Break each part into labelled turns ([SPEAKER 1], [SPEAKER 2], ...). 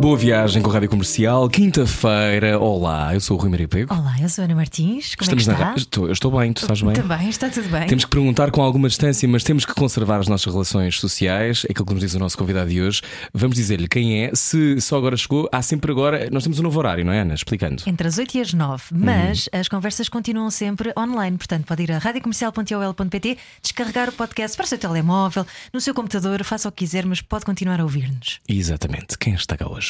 [SPEAKER 1] Boa viagem com a Rádio Comercial, quinta-feira. Olá, eu sou o Rui Maria Pego.
[SPEAKER 2] Olá, eu sou a Ana Martins. Como
[SPEAKER 1] Estamos
[SPEAKER 2] é
[SPEAKER 1] na
[SPEAKER 2] que está?
[SPEAKER 1] estou, eu estou bem, tu estás bem?
[SPEAKER 2] Também, está tudo bem.
[SPEAKER 1] Temos que perguntar com alguma distância, mas temos que conservar as nossas relações sociais. É aquilo que nos diz o nosso convidado de hoje. Vamos dizer-lhe quem é. Se só agora chegou, há sempre agora. Nós temos um novo horário, não é, Ana? Explicando.
[SPEAKER 2] Entre as 8 e as 9,
[SPEAKER 1] Uhum.
[SPEAKER 2] mas as conversas continuam sempre online. Portanto, pode ir a radiocomercial.ol.pt, descarregar o podcast para o seu telemóvel, no seu computador, faça o que quiser, mas pode continuar a ouvir-nos.
[SPEAKER 1] Exatamente. Quem está cá hoje?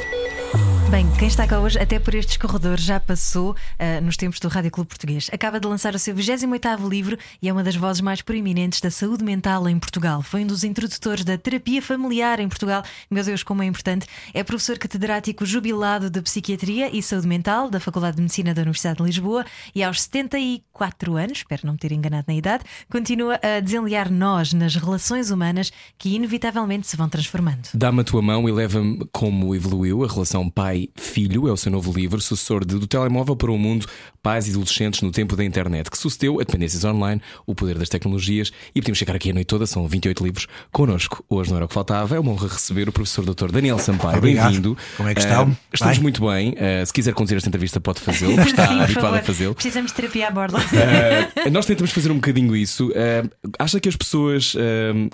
[SPEAKER 2] Bem, quem está cá hoje, até por estes corredores, já passou ah, nos tempos do Rádio Clube Português. Acaba de lançar o seu 28 livro e é uma das vozes mais proeminentes da saúde mental em Portugal. Foi um dos introdutores da terapia familiar em Portugal. Meu Deus, como é importante. É professor catedrático jubilado de Psiquiatria e Saúde Mental da Faculdade de Medicina da Universidade de Lisboa e aos 74 anos, espero não me ter enganado na idade, continua a desenliar nós nas relações humanas que inevitavelmente se vão transformando.
[SPEAKER 1] Dá-me a tua mão e leva-me como evoluiu a relação pai-filho. É o seu novo livro, sucessor de Do Telemóvel para o Mundo, Pais e Adolescentes no Tempo da Internet, que sucedeu a dependências online, o poder das tecnologias e podemos chegar aqui a noite toda, são 28 livros, connosco. Hoje não era o que faltava, é uma honra receber o professor Dr. Daniel Sampaio. Bem-vindo.
[SPEAKER 3] Como é que
[SPEAKER 1] Ah,
[SPEAKER 3] estão?
[SPEAKER 1] estamos muito bem. Ah, se quiser conduzir esta entrevista, pode fazê-lo, porque está
[SPEAKER 2] Sim,
[SPEAKER 1] habituado a fazê-lo.
[SPEAKER 2] Precisamos de terapia à borda.
[SPEAKER 1] Uh, nós tentamos fazer um bocadinho isso. Uh, acha que as pessoas uh,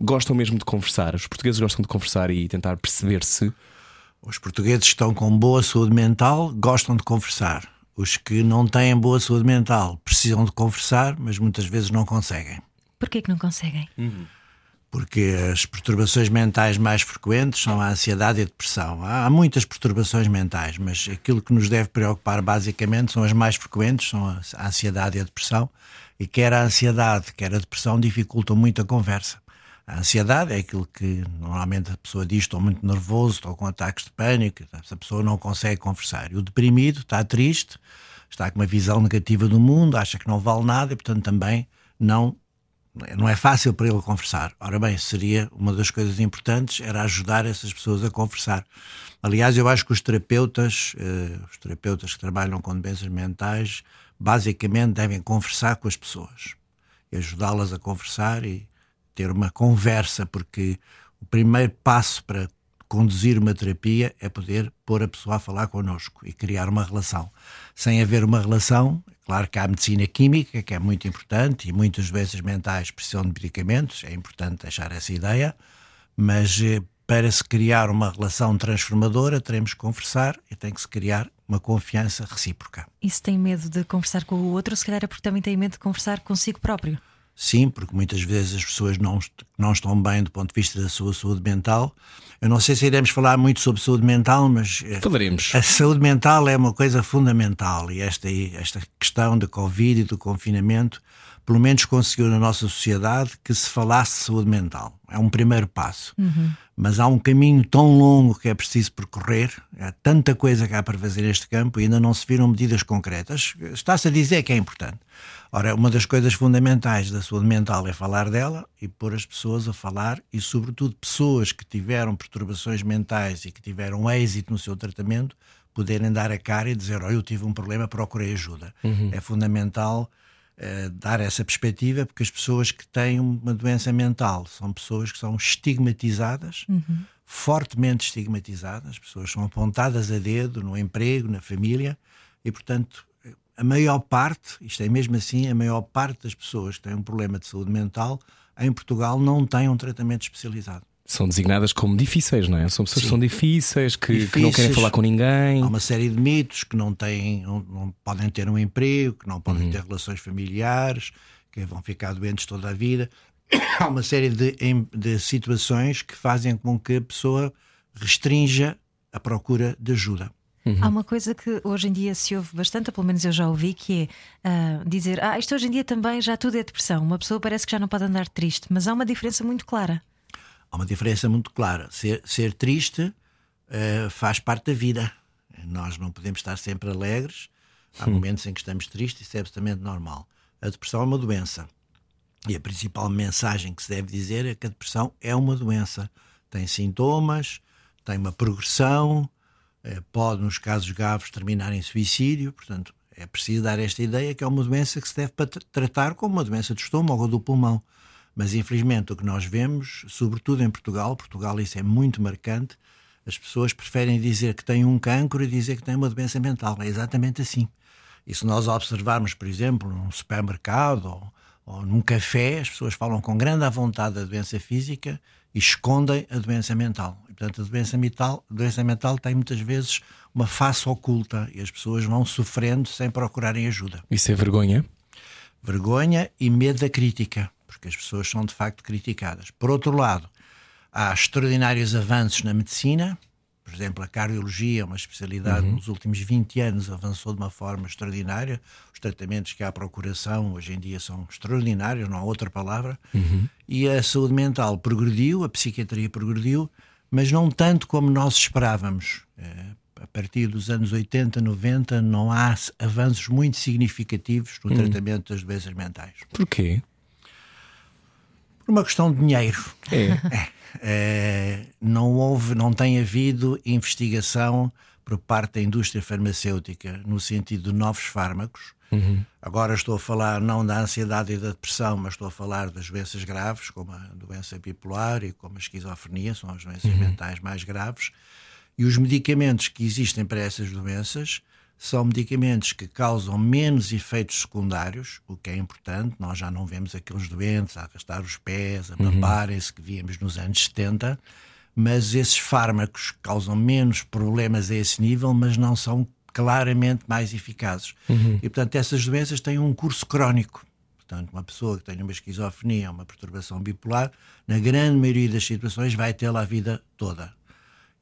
[SPEAKER 1] gostam mesmo de conversar? Os portugueses gostam de conversar e tentar perceber-se?
[SPEAKER 3] Os portugueses que estão com boa saúde mental gostam de conversar. Os que não têm boa saúde mental precisam de conversar, mas muitas vezes não conseguem.
[SPEAKER 2] Porquê que não conseguem?
[SPEAKER 3] Porque as perturbações mentais mais frequentes são a ansiedade e a depressão. Há muitas perturbações mentais, mas aquilo que nos deve preocupar basicamente são as mais frequentes, são a a ansiedade e a depressão. E quer a ansiedade, quer a depressão dificultam muito a conversa. A ansiedade é aquilo que normalmente a pessoa diz: estou muito nervoso, estou com ataques de pânico, essa pessoa não consegue conversar. E o deprimido está triste, está com uma visão negativa do mundo, acha que não vale nada e, portanto, também não não é fácil para ele conversar. Ora bem, seria uma das coisas importantes era ajudar essas pessoas a conversar. Aliás, eu acho que os terapeutas, eh, os terapeutas que trabalham com doenças mentais, basicamente devem conversar com as pessoas e ajudá-las a conversar e ter uma conversa, porque o primeiro passo para conduzir uma terapia é poder pôr a pessoa a falar connosco e criar uma relação. Sem haver uma relação, claro que há a medicina química, que é muito importante, e muitas doenças mentais precisam de medicamentos, é importante deixar essa ideia, mas eh, para se criar uma relação transformadora, teremos que conversar e tem que se criar uma confiança recíproca.
[SPEAKER 2] E se tem medo de conversar com o outro, se calhar é porque também tem medo de conversar consigo próprio.
[SPEAKER 3] Sim, porque muitas vezes as pessoas não, não estão bem do ponto de vista da sua saúde mental. Eu não sei se iremos falar muito sobre saúde mental, mas eh,
[SPEAKER 1] Falaremos.
[SPEAKER 3] a saúde mental é uma coisa fundamental e esta, esta questão da Covid e do confinamento, pelo menos conseguiu na nossa sociedade que se falasse de saúde mental. É um primeiro passo. Mas há um caminho tão longo que é preciso percorrer, há tanta coisa que há para fazer neste campo e ainda não se viram medidas concretas. Está-se a dizer que é importante. Ora, uma das coisas fundamentais da saúde mental é falar dela e pôr as pessoas a falar e, sobretudo, pessoas que tiveram perturbações mentais e que tiveram êxito no seu tratamento poderem dar a cara e dizer: Olha, eu tive um problema, procurei ajuda. É fundamental eh, dar essa perspectiva porque as pessoas que têm uma doença mental são pessoas que são estigmatizadas, fortemente estigmatizadas, as pessoas são apontadas a dedo no emprego, na família e, portanto, a maior parte, isto é mesmo assim, a maior parte das pessoas que têm um problema de saúde mental em Portugal não têm um tratamento especializado.
[SPEAKER 1] São designadas como difíceis, não é? São pessoas que
[SPEAKER 3] Sim.
[SPEAKER 1] são difíceis, que, que não querem
[SPEAKER 3] Difíceis.
[SPEAKER 1] falar com ninguém.
[SPEAKER 3] Há uma série de mitos que não têm, não, não podem ter um emprego, que não podem ter relações familiares, que vão ficar doentes toda a vida. Há uma série de, de situações que fazem com que a pessoa restrinja a procura de ajuda.
[SPEAKER 2] Há uma coisa que hoje em dia se ouve bastante, ou pelo menos eu já ouvi, que é ah, dizer: Ah, isto hoje em dia também já tudo é depressão. Uma pessoa parece que já não pode andar triste, mas há uma diferença muito clara.
[SPEAKER 3] Há uma diferença muito clara. Ser, ser triste uh, faz parte da vida. Nós não podemos estar sempre alegres. Há momentos em que estamos tristes, isso é absolutamente normal. A depressão é uma doença. E a principal mensagem que se deve dizer é que a depressão é uma doença. Tem sintomas, tem uma progressão, eh, pode, nos casos graves, terminar em suicídio. Portanto, é preciso dar esta ideia que é uma doença que se deve tratar como uma doença do estômago ou do pulmão. Mas, infelizmente, o que nós vemos, sobretudo em Portugal, Portugal isso é muito marcante, as pessoas preferem dizer que têm um cancro e dizer que têm uma doença mental. É exatamente assim. E se nós observarmos, por exemplo, num supermercado ou, ou num café, as pessoas falam com grande à vontade da doença física e escondem a doença mental. E, portanto, a doença mental, a doença mental tem muitas vezes uma face oculta e as pessoas vão sofrendo sem procurarem ajuda.
[SPEAKER 1] Isso é vergonha?
[SPEAKER 3] Vergonha e medo da crítica, porque as pessoas são de facto criticadas. Por outro lado, há extraordinários avanços na medicina, por exemplo, a cardiologia, uma especialidade uhum. nos últimos 20 anos, avançou de uma forma extraordinária. Os tratamentos que há à procuração hoje em dia são extraordinários, não há outra palavra. Uhum. E a saúde mental progrediu, a psiquiatria progrediu, mas não tanto como nós esperávamos. É, a partir dos anos 80, 90, não há avanços muito significativos no uhum. tratamento das doenças mentais.
[SPEAKER 1] Porquê?
[SPEAKER 3] Por uma questão de dinheiro. É. é. É, não houve, não tem havido investigação por parte da indústria farmacêutica no sentido de novos fármacos. Uhum. Agora estou a falar não da ansiedade e da depressão, mas estou a falar das doenças graves, como a doença bipolar e como a esquizofrenia, são as doenças uhum. mentais mais graves. E os medicamentos que existem para essas doenças são medicamentos que causam menos efeitos secundários, o que é importante. Nós já não vemos aqueles doentes a arrastar os pés, a babarem-se que víamos nos anos 70, mas esses fármacos causam menos problemas a esse nível, mas não são claramente mais eficazes. Uhum. E, portanto, essas doenças têm um curso crónico. Portanto, uma pessoa que tem uma esquizofrenia, uma perturbação bipolar, na grande maioria das situações vai tê-la a vida toda.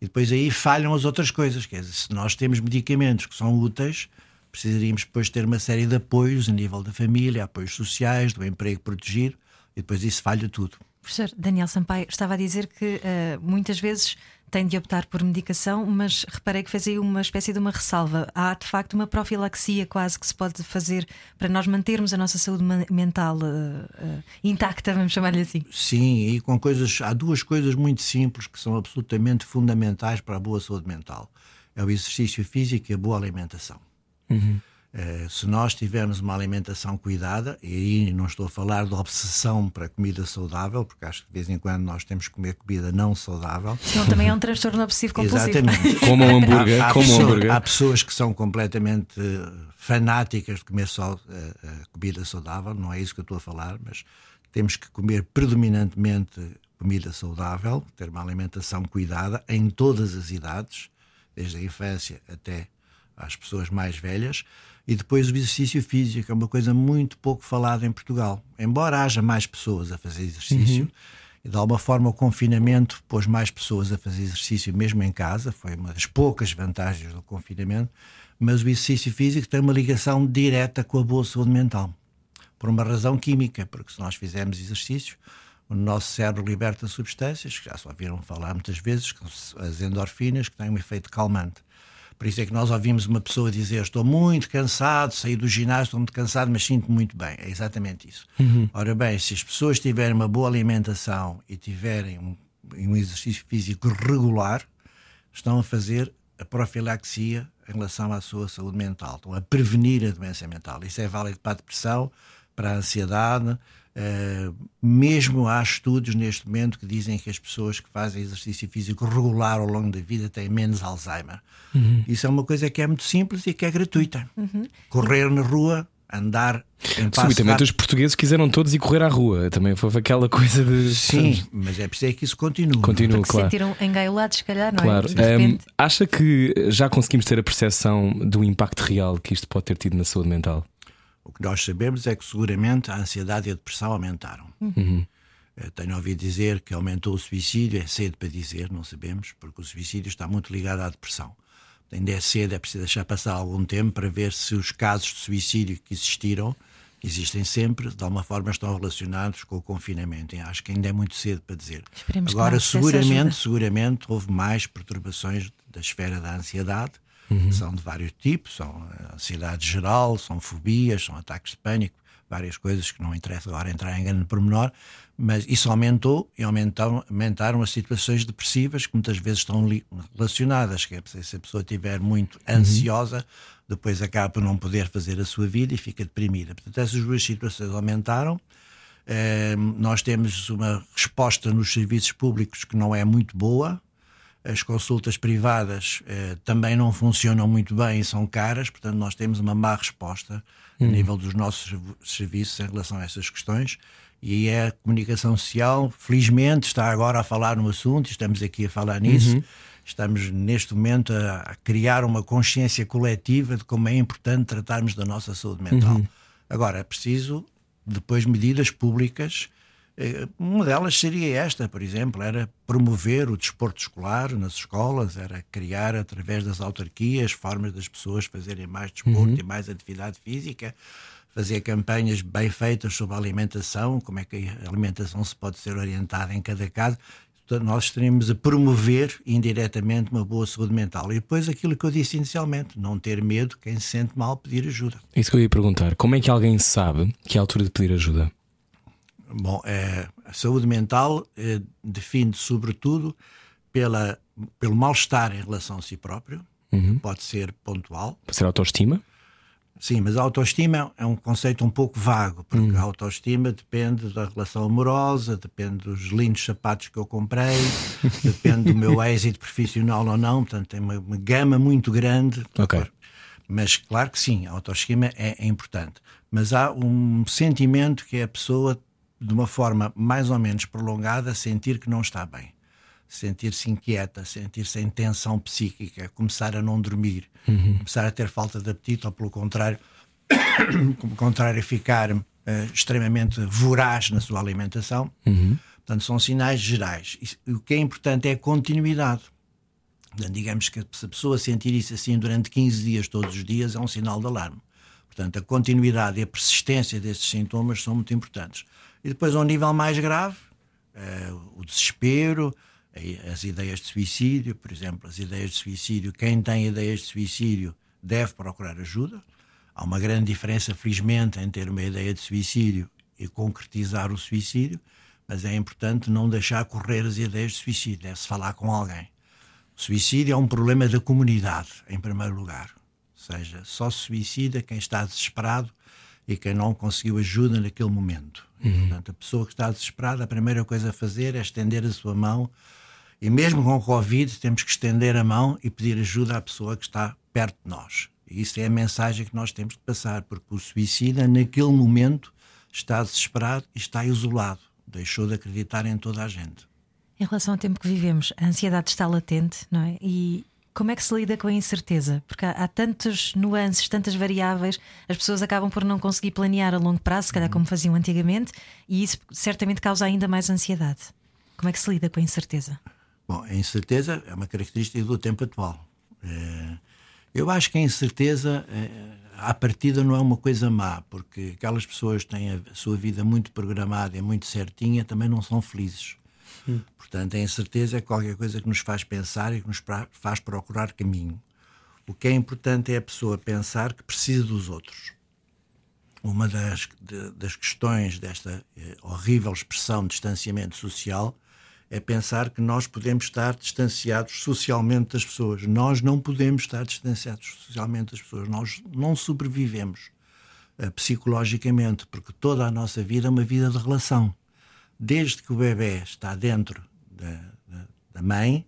[SPEAKER 3] E depois aí falham as outras coisas. Quer dizer, se nós temos medicamentos que são úteis, precisaríamos depois ter uma série de apoios a nível da família, apoios sociais, do emprego protegido, e depois isso falha tudo.
[SPEAKER 2] Professor Daniel Sampaio estava a dizer que uh, muitas vezes tem de optar por medicação, mas reparei que fez aí uma espécie de uma ressalva. Há de facto uma profilaxia quase que se pode fazer para nós mantermos a nossa saúde mental uh, uh, intacta, vamos chamar-lhe assim.
[SPEAKER 3] Sim, e com coisas, há duas coisas muito simples que são absolutamente fundamentais para a boa saúde mental: é o exercício físico e a boa alimentação. Uhum. Uh, se nós tivermos uma alimentação cuidada, e aí não estou a falar de obsessão para comida saudável, porque acho que de vez em quando nós temos que comer comida não saudável.
[SPEAKER 2] Senão também é um transtorno obsessivo compulsivo.
[SPEAKER 3] Exatamente.
[SPEAKER 1] como um hambúrguer.
[SPEAKER 3] Há, há,
[SPEAKER 1] como
[SPEAKER 3] pessoa,
[SPEAKER 1] um hambúrguer.
[SPEAKER 3] há pessoas que são completamente fanáticas de comer só uh, uh, comida saudável, não é isso que eu estou a falar, mas temos que comer predominantemente comida saudável, ter uma alimentação cuidada em todas as idades, desde a infância até às pessoas mais velhas e depois o exercício físico, é uma coisa muito pouco falada em Portugal. Embora haja mais pessoas a fazer exercício, uhum. e de alguma forma o confinamento pôs mais pessoas a fazer exercício mesmo em casa, foi uma das poucas vantagens do confinamento, mas o exercício físico tem uma ligação direta com a boa saúde mental. Por uma razão química, porque se nós fizermos exercício, o nosso cérebro liberta substâncias, que já só ouviram falar muitas vezes, as endorfinas, que têm um efeito calmante. Por isso é que nós ouvimos uma pessoa dizer: Estou muito cansado, saí do ginásio, estou muito cansado, mas sinto muito bem. É exatamente isso. Uhum. Ora bem, se as pessoas tiverem uma boa alimentação e tiverem um, um exercício físico regular, estão a fazer a profilaxia em relação à sua saúde mental, estão a prevenir a doença mental. Isso é válido para a depressão, para a ansiedade, Uh, mesmo há estudos neste momento que dizem que as pessoas que fazem exercício físico regular ao longo da vida têm menos Alzheimer. Uhum. Isso é uma coisa que é muito simples e que é gratuita. Uhum. Correr na rua, andar em passo
[SPEAKER 1] Subitamente os portugueses quiseram todos ir correr à rua. Também foi aquela coisa de.
[SPEAKER 3] Sim, mas é preciso que isso continue.
[SPEAKER 1] Continua,
[SPEAKER 2] Porque
[SPEAKER 1] claro.
[SPEAKER 2] sentiram engaiolados, se calhar, não
[SPEAKER 1] claro.
[SPEAKER 2] é?
[SPEAKER 1] Claro. Um, acha que já conseguimos ter a percepção do impacto real que isto pode ter tido na saúde mental?
[SPEAKER 3] O que nós sabemos é que seguramente a ansiedade e a depressão aumentaram. Uhum. Eh, tenho ouvido dizer que aumentou o suicídio, é cedo para dizer, não sabemos, porque o suicídio está muito ligado à depressão. Ainda é cedo, é preciso deixar passar algum tempo para ver se os casos de suicídio que existiram existem sempre, de alguma forma estão relacionados com o confinamento. Acho que ainda é muito cedo para dizer.
[SPEAKER 2] Esperemos que
[SPEAKER 3] Agora,
[SPEAKER 2] que
[SPEAKER 3] seguramente, seguramente houve mais perturbações da esfera da ansiedade. São de vários tipos, são eh, ansiedade geral, são fobias, são ataques de pânico, várias coisas que não interessa agora entrar em grande pormenor, mas isso aumentou e aumentaram, aumentaram as situações depressivas que muitas vezes estão relacionadas, que é se a pessoa estiver muito ansiosa, depois acaba por não poder fazer a sua vida e fica deprimida. Portanto, essas duas situações aumentaram. Eh, nós temos uma resposta nos serviços públicos que não é muito boa. As consultas privadas eh, também não funcionam muito bem e são caras, portanto, nós temos uma má resposta a nível dos nossos serv- serviços em relação a essas questões. E é a comunicação social, felizmente, está agora a falar no assunto, estamos aqui a falar nisso. Estamos neste momento a, a criar uma consciência coletiva de como é importante tratarmos da nossa saúde mental. Agora, é preciso depois medidas públicas. Eh, Uma delas seria esta, por exemplo, era promover o desporto escolar nas escolas, era criar através das autarquias formas das pessoas fazerem mais desporto e mais atividade física, fazer campanhas bem feitas sobre a alimentação, como é que a alimentação se pode ser orientada em cada caso. Nós estaremos a promover indiretamente uma boa saúde mental. E depois aquilo que eu disse inicialmente, não ter medo, quem se sente mal pedir ajuda.
[SPEAKER 1] Isso que eu ia perguntar. Como é que alguém sabe que é a altura de pedir ajuda?
[SPEAKER 3] Bom, é, a saúde mental eh, define sobretudo pela, pelo mal-estar em relação a si próprio, pode ser pontual.
[SPEAKER 1] Para ser autoestima?
[SPEAKER 3] Sim, mas a autoestima é um conceito um pouco vago, porque a autoestima depende da relação amorosa, depende dos lindos sapatos que eu comprei, depende do meu êxito profissional ou não, portanto tem uma, uma gama muito grande.
[SPEAKER 1] Ok.
[SPEAKER 3] Mas claro que sim, a autoestima é, é importante. Mas há um sentimento que é a pessoa, de uma forma mais ou menos prolongada, sentir que não está bem. Sentir-se inquieta, sentir-se em tensão psíquica, começar a não dormir, começar a ter falta de apetite, ou pelo contrário, pelo contrário, ficar eh, extremamente voraz na sua alimentação. Portanto, são sinais gerais. E o que é importante é a continuidade. Portanto, digamos que se a pessoa sentir isso assim durante 15 dias, todos os dias, é um sinal de alarme. Portanto, a continuidade e a persistência desses sintomas são muito importantes. E depois, ao nível mais grave, eh, o desespero, as ideias de suicídio, por exemplo, as ideias de suicídio, quem tem ideias de suicídio deve procurar ajuda. Há uma grande diferença, felizmente, em ter uma ideia de suicídio e concretizar o suicídio, mas é importante não deixar correr as ideias de suicídio, deve-se falar com alguém. O suicídio é um problema da comunidade, em primeiro lugar. Ou seja, só se suicida quem está desesperado e quem não conseguiu ajuda naquele momento. Portanto, a pessoa que está desesperada, a primeira coisa a fazer é estender a sua mão. E mesmo com o Covid, temos que estender a mão e pedir ajuda à pessoa que está perto de nós. E isso é a mensagem que nós temos de passar, porque o suicida, naquele momento, está desesperado e está isolado. Deixou de acreditar em toda a gente.
[SPEAKER 2] Em relação ao tempo que vivemos, a ansiedade está latente, não é? E como é que se lida com a incerteza? Porque há, há tantas nuances, tantas variáveis, as pessoas acabam por não conseguir planear a longo prazo, se calhar como faziam antigamente, e isso certamente causa ainda mais ansiedade. Como é que se lida com a incerteza?
[SPEAKER 3] Bom, a incerteza é uma característica do tempo atual. Eh, Eu acho que a incerteza, eh, à partida, não é uma coisa má, porque aquelas pessoas que têm a sua vida muito programada e muito certinha também não são felizes. Portanto, a incerteza é qualquer coisa que nos faz pensar e que nos faz procurar caminho. O que é importante é a pessoa pensar que precisa dos outros. Uma das, de- das questões desta eh, horrível expressão de distanciamento social é pensar que nós podemos estar distanciados socialmente das pessoas. Nós não podemos estar distanciados socialmente das pessoas. Nós não sobrevivemos eh, psicologicamente, porque toda a nossa vida é uma vida de relação. Desde que o bebê está dentro da, da- da mãe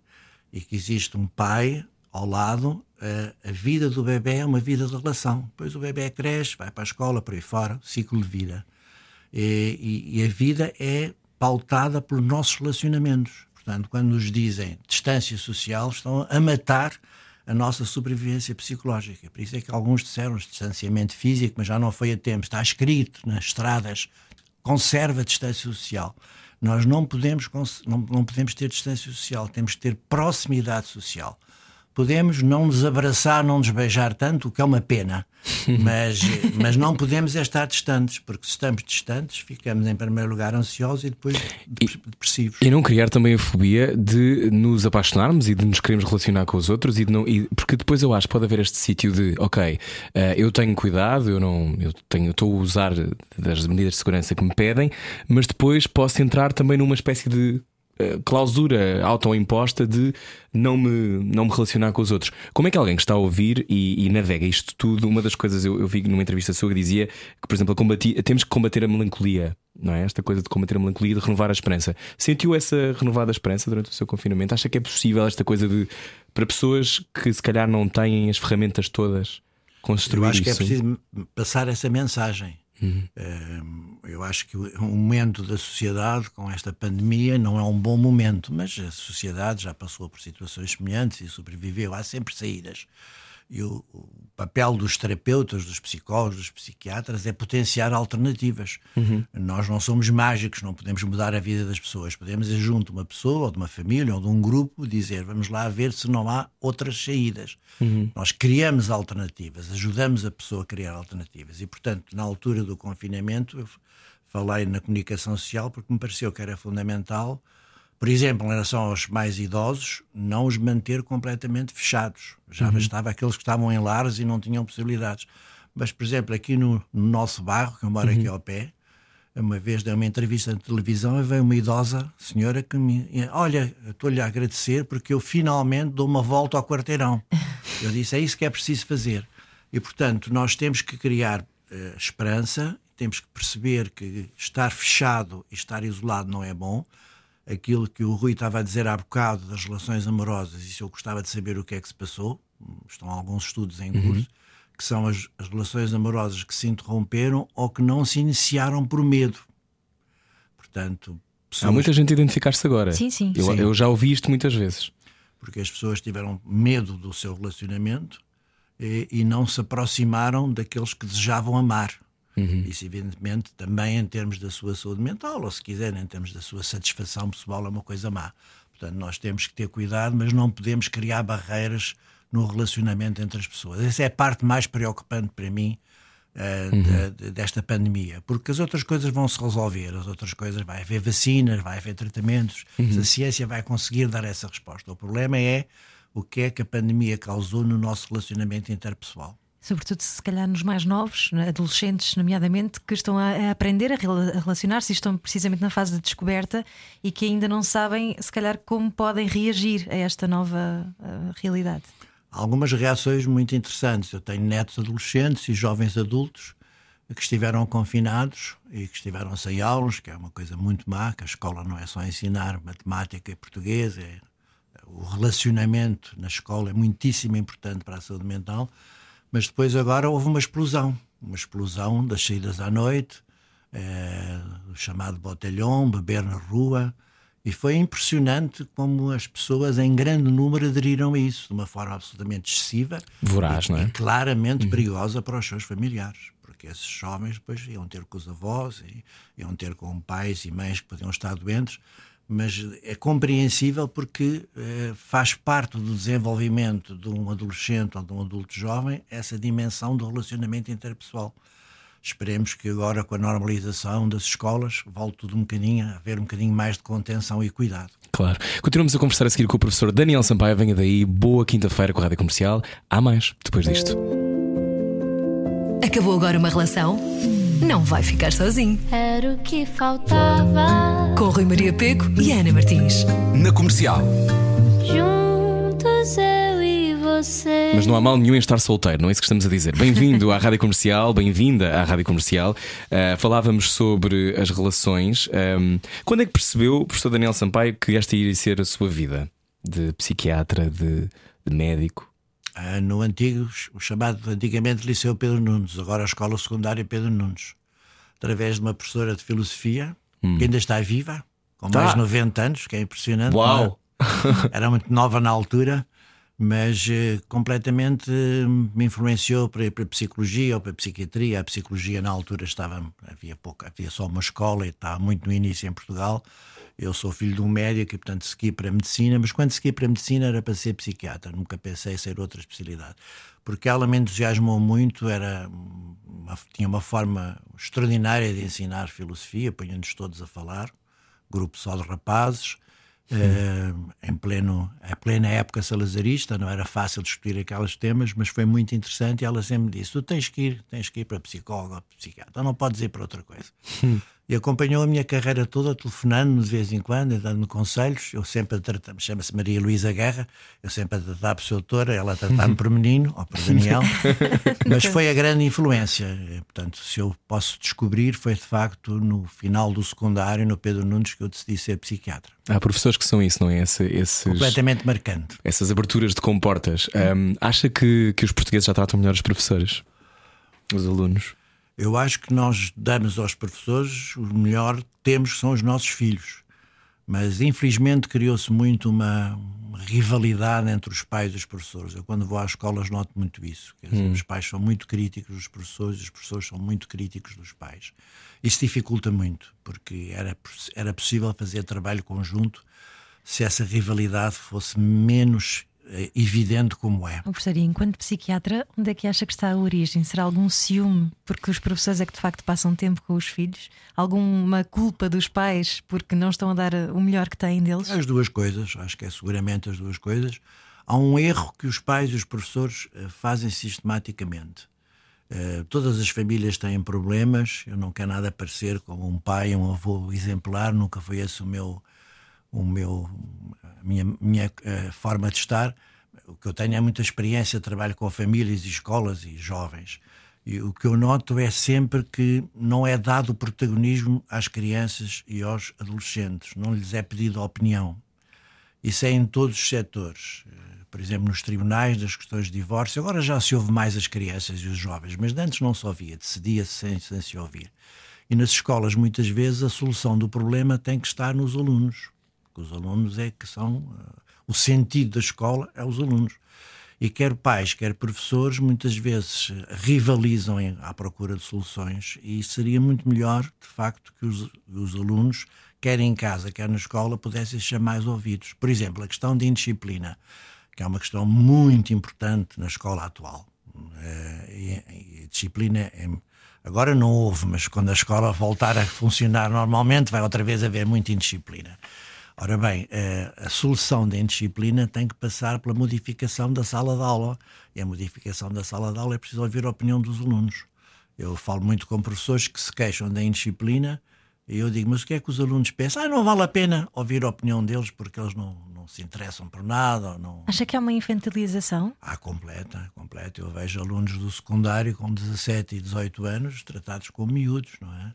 [SPEAKER 3] e que existe um pai ao lado, eh, a vida do bebê é uma vida de relação. Depois o bebê cresce, vai para a escola, por aí fora, ciclo de vida. E, e- e a vida é pautada pelos nossos relacionamentos. Portanto, quando nos dizem distância social, estão a matar a nossa sobrevivência psicológica. Por isso é que alguns disseram distanciamento físico, mas já não foi a tempo. Está escrito nas estradas: conserva distância social. Nós não podemos, não, não podemos ter distância social, temos que ter proximidade social. Podemos não nos abraçar, não nos beijar tanto, o que é uma pena. mas, mas não podemos é estar distantes, porque se estamos distantes, ficamos em primeiro lugar ansiosos e depois depressivos.
[SPEAKER 1] E não criar também a fobia de nos apaixonarmos e de nos queremos relacionar com os outros, e, de não, e porque depois eu acho que pode haver este sítio de, ok, uh, eu tenho cuidado, eu não eu tenho, estou a usar das medidas de segurança que me pedem, mas depois posso entrar também numa espécie de clausura autoimposta de não me, não me relacionar com os outros. Como é que alguém que está a ouvir e, e navega isto tudo? Uma das coisas eu, eu vi numa entrevista sua que dizia que, por exemplo, combati, temos que combater a melancolia, não é? Esta coisa de combater a melancolia e de renovar a esperança. Sentiu essa renovada esperança durante o seu confinamento? Acha que é possível esta coisa de para pessoas que se calhar não têm as ferramentas todas construir
[SPEAKER 3] Eu acho
[SPEAKER 1] isso?
[SPEAKER 3] que é preciso passar essa mensagem. Uhum. Eu acho que o momento da sociedade com esta pandemia não é um bom momento, mas a sociedade já passou por situações semelhantes e sobreviveu. Há sempre saídas. E o, o, papel dos terapeutas, dos psicólogos, dos psiquiatras é potenciar alternativas. Uhum. Nós não somos mágicos, não podemos mudar a vida das pessoas. Podemos ir junto uma pessoa, ou de uma família, ou de um grupo, dizer vamos lá ver se não há outras saídas. Uhum. Nós criamos alternativas, ajudamos a pessoa a criar alternativas. E, portanto, na altura do confinamento, eu falei na comunicação social porque me pareceu que era fundamental por exemplo, em relação aos mais idosos, não os manter completamente fechados. Já uhum. bastava aqueles que estavam em lares e não tinham possibilidades. Mas, por exemplo, aqui no, no nosso bairro, que eu moro uhum. aqui ao pé, uma vez dei uma entrevista na televisão e veio uma idosa senhora que me. Olha, estou-lhe a agradecer porque eu finalmente dou uma volta ao quarteirão. Eu disse: é isso que é preciso fazer. E, portanto, nós temos que criar uh, esperança, temos que perceber que estar fechado e estar isolado não é bom aquilo que o Rui estava a dizer há bocado das relações amorosas, e se eu gostava de saber o que é que se passou, estão alguns estudos em curso, uhum. que são as, as, relações amorosas que se interromperam ou que não se iniciaram por medo. Portanto,
[SPEAKER 1] pessoas... há muita gente a identificar-se agora.
[SPEAKER 2] Sim, sim.
[SPEAKER 1] Eu,
[SPEAKER 2] sim.
[SPEAKER 1] eu já ouvi isto muitas vezes.
[SPEAKER 3] Porque as pessoas tiveram medo do seu relacionamento e, e não se aproximaram daqueles que desejavam amar. Uhum. Isso, evidentemente, também em termos da sua saúde mental, ou se quiserem, em termos da sua satisfação pessoal, é uma coisa má. Portanto, nós temos que ter cuidado, mas não podemos criar barreiras no relacionamento entre as pessoas. Essa é a parte mais preocupante para mim uh, uhum. de, desta pandemia, porque as outras coisas vão se resolver, as outras coisas vai haver vacinas, vai haver tratamentos, uhum. a ciência vai conseguir dar essa resposta. O problema é o que é que a pandemia causou no nosso relacionamento interpessoal.
[SPEAKER 2] Sobretudo, se calhar, nos mais novos, né, adolescentes, nomeadamente, que estão a, aprender a relacionar-se e estão precisamente na fase de descoberta e que ainda não sabem, se calhar, como podem reagir a esta nova realidade.
[SPEAKER 3] Algumas reações muito interessantes. Eu tenho netos adolescentes e jovens adultos que estiveram confinados e que estiveram sem aulas, que é uma coisa muito má, que a escola não é só ensinar matemática e português, é, o relacionamento na escola é muitíssimo importante para a saúde mental mas depois agora houve uma explosão, uma explosão das saídas à noite, é, o chamado botelhão, beber na rua, e foi impressionante como as pessoas em grande número aderiram a isso, de uma forma absolutamente excessiva.
[SPEAKER 1] Voraz,
[SPEAKER 3] e,
[SPEAKER 1] não é?
[SPEAKER 3] E claramente uhum. perigosa para os seus familiares, porque esses jovens depois iam ter com os avós, iam ter com pais e mães que podiam estar doentes, mas é compreensível porque eh, faz parte do desenvolvimento de um adolescente ou de um adulto jovem essa dimensão do relacionamento interpessoal. Esperemos que agora, com a normalização das escolas, volte tudo um bocadinho a haver um bocadinho mais de contenção e cuidado.
[SPEAKER 1] Claro. Continuamos a conversar a seguir com o professor Daniel Sampaio. Venha daí. Boa quinta-feira com a Rádio Comercial. Há mais depois disto.
[SPEAKER 4] Acabou agora uma relação? Não vai ficar sozinho.
[SPEAKER 5] Era o que faltava.
[SPEAKER 4] Com Rui Maria Peco e Ana Martins.
[SPEAKER 6] Na comercial.
[SPEAKER 5] Juntos eu e você.
[SPEAKER 1] Mas não há mal nenhum em estar solteiro, não é isso que estamos a dizer. Bem-vindo à Rádio Comercial, bem-vinda à Rádio Comercial. Uh, falávamos sobre as relações. Um, quando é que percebeu, professor Daniel Sampaio, que esta iria ser a sua vida? De psiquiatra, de, de médico?
[SPEAKER 3] Ah, no antigo, o chamado antigamente Liceu Pedro Nunes, agora a Escola Secundária Pedro Nunes, através de uma professora de filosofia hum. que ainda está viva, com tá. mais de 90 anos, que é impressionante.
[SPEAKER 1] Uau!
[SPEAKER 3] Era muito nova na altura, mas eh, completamente eh, me influenciou para, para a psicologia ou para a psiquiatria. A psicologia na altura estava havia pouco, havia só uma escola e estava muito no início em Portugal. Eu sou filho de um médico e, portanto, segui para a medicina, mas quando segui para a medicina era para ser psiquiatra, nunca pensei em ser outra especialidade. Porque ela me entusiasmou muito, era uma, tinha uma forma extraordinária de ensinar filosofia, punha-nos todos a falar, grupo só de rapazes, Uh, em pleno, a plena época salazarista, não era fácil discutir aqueles temas, mas foi muito interessante e ela sempre disse: Tu tens que ir, tens que ir para psicólogo, psiquiatra, não podes ir para outra coisa. E acompanhou a minha carreira toda, telefonando-me de vez em quando, dando-me conselhos. Eu sempre a tratar, chama-se Maria Luísa Guerra, eu sempre a tratar por seu doutora, ela a tratar-me por menino, ou por Daniel. Mas foi a grande influência. Portanto, se eu posso descobrir, foi de facto no final do secundário, no Pedro Nunes, que eu decidi ser psiquiatra.
[SPEAKER 1] Há professores que são isso, não é? Esse, esses,
[SPEAKER 3] Completamente marcante.
[SPEAKER 1] Essas aberturas de comportas. Um, acha que, que os portugueses já tratam melhor os professores? Os alunos?
[SPEAKER 3] Eu acho que nós damos aos professores o melhor que temos são os nossos filhos. Mas infelizmente criou-se muito uma, rivalidade entre os pais e os professores. Eu, quando vou às escolas, noto muito isso. Dizer, hum. Os pais são muito críticos dos professores, os professores são muito críticos dos pais. Isso dificulta muito, porque era, era possível fazer trabalho conjunto se essa rivalidade fosse menos evidente como é.
[SPEAKER 2] Professor, e enquanto psiquiatra, onde é que acha que está a origem? Será algum ciúme porque os professores é que de facto passam tempo com os filhos? Alguma culpa dos pais porque não estão a dar o melhor que têm deles?
[SPEAKER 3] As duas coisas, acho que é seguramente as duas coisas. Há um erro que os pais e os professores eh, fazem sistematicamente. Uh, todas as famílias têm problemas. Eu não quero nada parecer como um pai, um avô exemplar. Nunca foi esse o meu, o meu, a minha, minha uh, forma de estar. O que eu tenho é muita experiência, trabalho com famílias e escolas e jovens. E o que eu noto é sempre que não é dado protagonismo às crianças e aos adolescentes, não lhes é pedido opinião. Isso é em todos os setores. Eh, por exemplo, nos tribunais das questões de divórcio, agora já se ouve mais as crianças e os jovens, mas antes não se ouvia, decidia-se sem, sem se ouvir. E nas escolas, muitas vezes, a solução do problema tem que estar nos alunos os alunos é que são. Uh, o sentido da escola é os alunos. E quer pais, quer professores, muitas vezes eh, rivalizam em, à procura de soluções e seria muito melhor, de facto, que os, os alunos, quer em casa, quer na escola, pudessem ser mais ouvidos. Por exemplo, a questão de indisciplina, que é uma questão muito importante na escola atual. Uh, e, e disciplina é, agora não houve, mas quando a escola voltar a funcionar normalmente, vai outra vez haver muita indisciplina. Ora bem, eh, a solução da indisciplina tem que passar pela modificação da sala de aula. E a modificação da sala de aula é preciso ouvir a opinião dos alunos. Eu falo muito com professores que se queixam da indisciplina e eu digo, mas o que é que os alunos pensam? Ah, não vale a pena ouvir a opinião deles porque eles não, não se interessam por nada. Não...
[SPEAKER 2] Acha que é uma infantilização?
[SPEAKER 3] Ah, completa, completa. Eu vejo alunos do secundário com 17 e 18 anos tratados como miúdos, não é?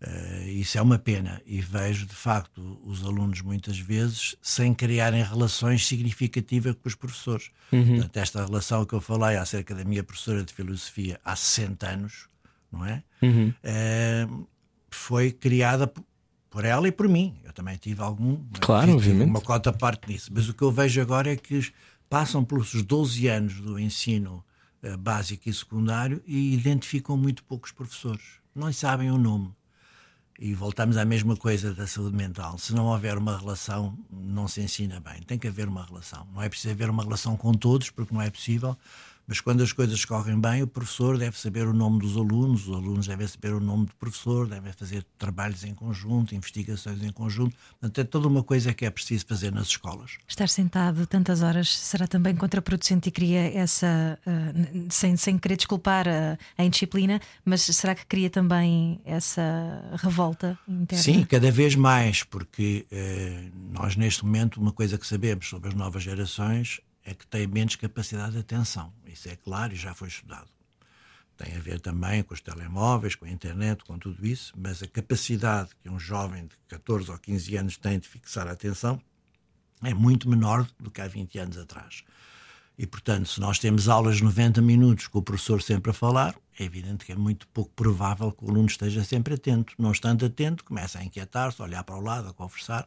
[SPEAKER 3] Uh, isso é uma pena e vejo de facto os alunos muitas vezes sem criarem relações significativas com os professores. Uhum. Portanto, esta relação que eu falei acerca da minha professora de filosofia há 60 anos, não é? Uhum. Uh, foi criada por ela e por mim. Eu também tive algum.
[SPEAKER 1] Claro, obviamente.
[SPEAKER 3] Uma cota parte nisso. Mas o que eu vejo agora é que passam pelos 12 anos do ensino uh, básico e secundário e identificam muito poucos professores. Não sabem o nome e voltamos à mesma coisa da saúde mental. Se não houver uma relação, não se ensina bem. Tem que haver uma relação. Não é preciso haver uma relação com todos, porque não é possível, mas quando as coisas correm bem, o professor deve saber o nome dos alunos, os alunos devem saber o nome do professor, devem fazer trabalhos em conjunto, investigações em conjunto. Portanto, é toda uma coisa que é preciso fazer nas escolas.
[SPEAKER 2] Estar sentado tantas horas será também contraproducente e cria essa, uh, sem, sem querer desculpar a, a, indisciplina, mas será que cria também essa revolta interna?
[SPEAKER 3] Sim, cada vez mais, porque uh, nós neste momento, uma coisa que sabemos sobre as novas gerações é que têm menos capacidade de atenção. Isso é claro e já foi estudado. Tem a ver também com os telemóveis, com a internet, com tudo isso, mas a capacidade que um jovem de 14 ou 15 anos tem de fixar a atenção é muito menor do que há 20 anos atrás. E, portanto, se nós temos aulas de 90 minutos com o professor sempre a falar, é evidente que é muito pouco provável que o aluno esteja sempre atento. Não estando atento, começa a inquietar-se, a olhar para o lado, a conversar.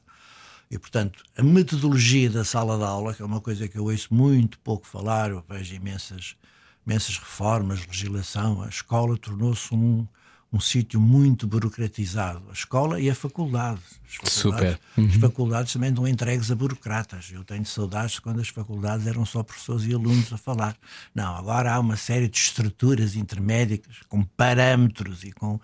[SPEAKER 3] E, portanto, a metodologia da sala de aula, que é uma coisa que eu ouço muito pouco falar, eu vejo imensas, imensas reformas, legislação, a escola tornou-se um, um sítio muito burocratizado. A escola e a faculdade. As faculdades,
[SPEAKER 1] Super.
[SPEAKER 3] As faculdades também dão entregues a burocratas. Eu tenho saudades quando as faculdades eram só professores e alunos a falar. Não, agora há uma série de estruturas intermédias com parâmetros e com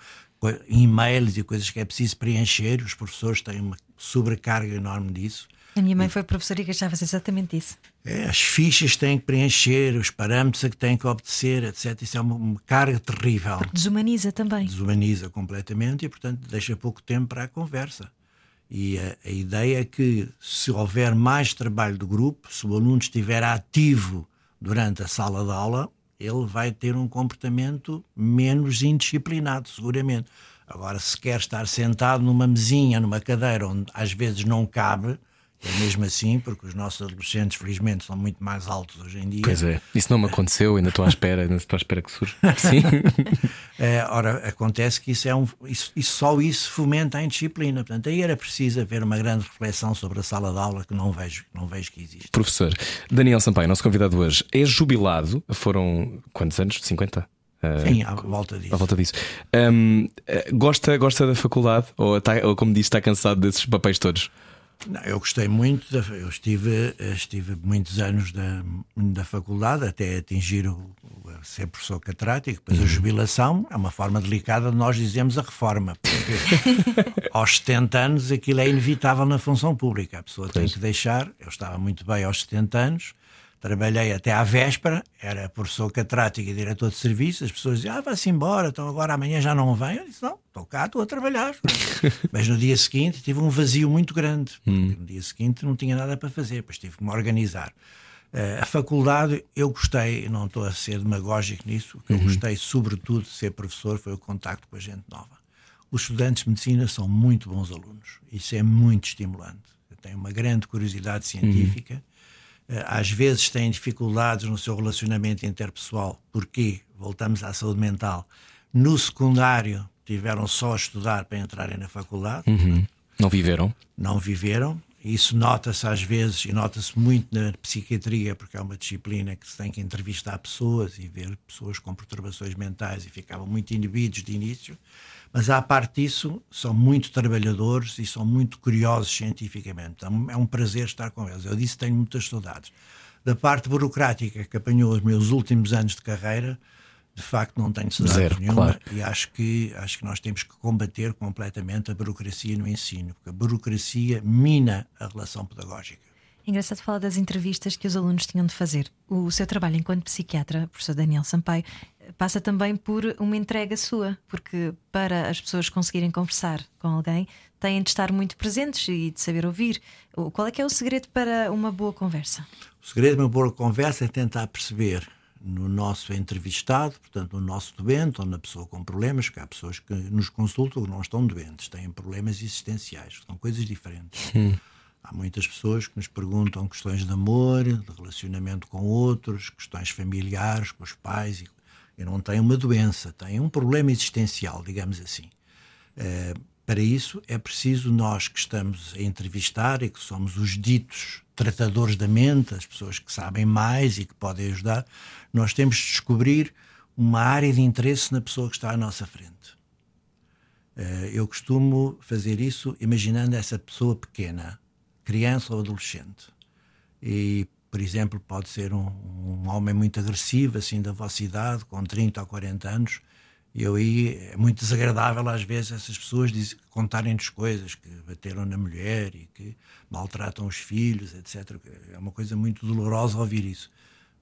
[SPEAKER 3] e-mails e coisas que é preciso preencher. Os professores têm uma sobrecarga enorme disso.
[SPEAKER 2] A minha mãe foi professora e gastava-se exatamente isso.
[SPEAKER 3] É, as fichas têm que preencher, os parâmetros a que têm que obedecer, etc. Isso é uma, uma carga terrível.
[SPEAKER 2] Desumaniza também.
[SPEAKER 3] Desumaniza completamente e, portanto, deixa pouco tempo para a conversa. E a, a, ideia é que, se houver mais trabalho do grupo, se o aluno estiver ativo durante a sala de aula, ele vai ter um comportamento menos indisciplinado, seguramente. Agora, se quer estar sentado numa mesinha, numa cadeira onde às vezes não cabe, é mesmo assim, porque os nossos adolescentes, felizmente, são muito mais altos hoje em dia.
[SPEAKER 1] Pois é, isso não me aconteceu, ainda estou à espera, ainda estou à espera que surja. Sim.
[SPEAKER 3] É, ora, acontece que isso é um. Isso, isso, só isso fomenta a indisciplina. Portanto, aí era preciso haver uma grande reflexão sobre a sala de aula que não vejo, não vejo que existe.
[SPEAKER 1] Professor, Daniel Sampaio, nosso convidado hoje, é jubilado. Foram quantos anos? 50?
[SPEAKER 3] Sim, à volta disso.
[SPEAKER 1] À volta disso. Um, gosta, gosta da faculdade? Ou, está, ou, como disse, está cansado desses papéis todos?
[SPEAKER 3] Não, eu gostei muito, da, eu estive, estive muitos anos da, da faculdade até atingir o, ser professor catedrático, depois uhum. a jubilação é uma forma delicada de nós dizemos a reforma, porque aos 70 anos aquilo é inevitável na função pública, a pessoa pois. tem que deixar, eu estava muito bem aos 70 anos, trabalhei até à véspera, era professor catedrático e diretor de serviço, as pessoas diziam, ah, vai-se embora, então agora amanhã já não vem. Eu disse, não, estou cá, estou a trabalhar. Mas no dia seguinte tive um vazio muito grande. Hum. No dia seguinte não tinha nada para fazer, depois tive que me organizar. Uh, a faculdade, eu gostei, não estou a ser demagógico nisso, o que uhum. eu gostei sobretudo de ser professor foi o contacto com a gente nova. Os estudantes de medicina são muito bons alunos, isso é muito estimulante. Eu tenho uma grande curiosidade científica. Uhum às vezes têm dificuldades no seu relacionamento interpessoal. Porquê? Voltamos à saúde mental. No secundário, tiveram só a estudar para entrarem na faculdade.
[SPEAKER 1] Uhum. Não viveram?
[SPEAKER 3] Não viveram. Isso nota-se às vezes, e nota-se muito na psiquiatria, porque é uma disciplina que se tem que entrevistar pessoas e ver pessoas com perturbações mentais e ficavam muito inibidos de início. Mas, à parte disso, são muito trabalhadores e são muito curiosos cientificamente. Então, é um prazer estar com eles. Eu disse que tenho muitas saudades. Da parte burocrática que apanhou os meus últimos anos de carreira, de facto não tenho saudades
[SPEAKER 1] Zero,
[SPEAKER 3] nenhuma
[SPEAKER 1] claro.
[SPEAKER 3] e acho que, acho que nós temos que combater completamente a burocracia no ensino, porque a burocracia mina a relação pedagógica.
[SPEAKER 2] Engraçado falar das entrevistas que os alunos tinham de fazer. O seu trabalho enquanto psiquiatra, professor Daniel Sampaio, passa também por uma entrega sua, porque para as pessoas conseguirem conversar com alguém, têm de estar muito presentes e de saber ouvir. Qual é que é o segredo para uma boa conversa?
[SPEAKER 3] O segredo de uma boa conversa é tentar perceber no nosso entrevistado, portanto, no nosso doente ou na pessoa com problemas, que há pessoas que nos consultam que não estão doentes, têm problemas existenciais, são coisas diferentes. Hum. Há muitas pessoas que nos perguntam questões de amor, de relacionamento com outros, questões familiares, com os pais e eu não tenho uma doença, tenho um problema existencial, digamos assim. Uh, para isso é preciso nós que estamos a entrevistar e que somos os ditos tratadores da mente, as pessoas que sabem mais e que podem ajudar, nós temos de descobrir uma área de interesse na pessoa que está à nossa frente. Uh, eu costumo fazer isso imaginando essa pessoa pequena, criança ou adolescente. E por exemplo, pode ser um, um, homem muito agressivo, assim, da vossa idade, com 30 ou 40 anos, e aí é muito desagradável às vezes essas pessoas contarem-nos coisas que bateram na mulher e que maltratam os filhos, etc. É uma coisa muito dolorosa ouvir isso.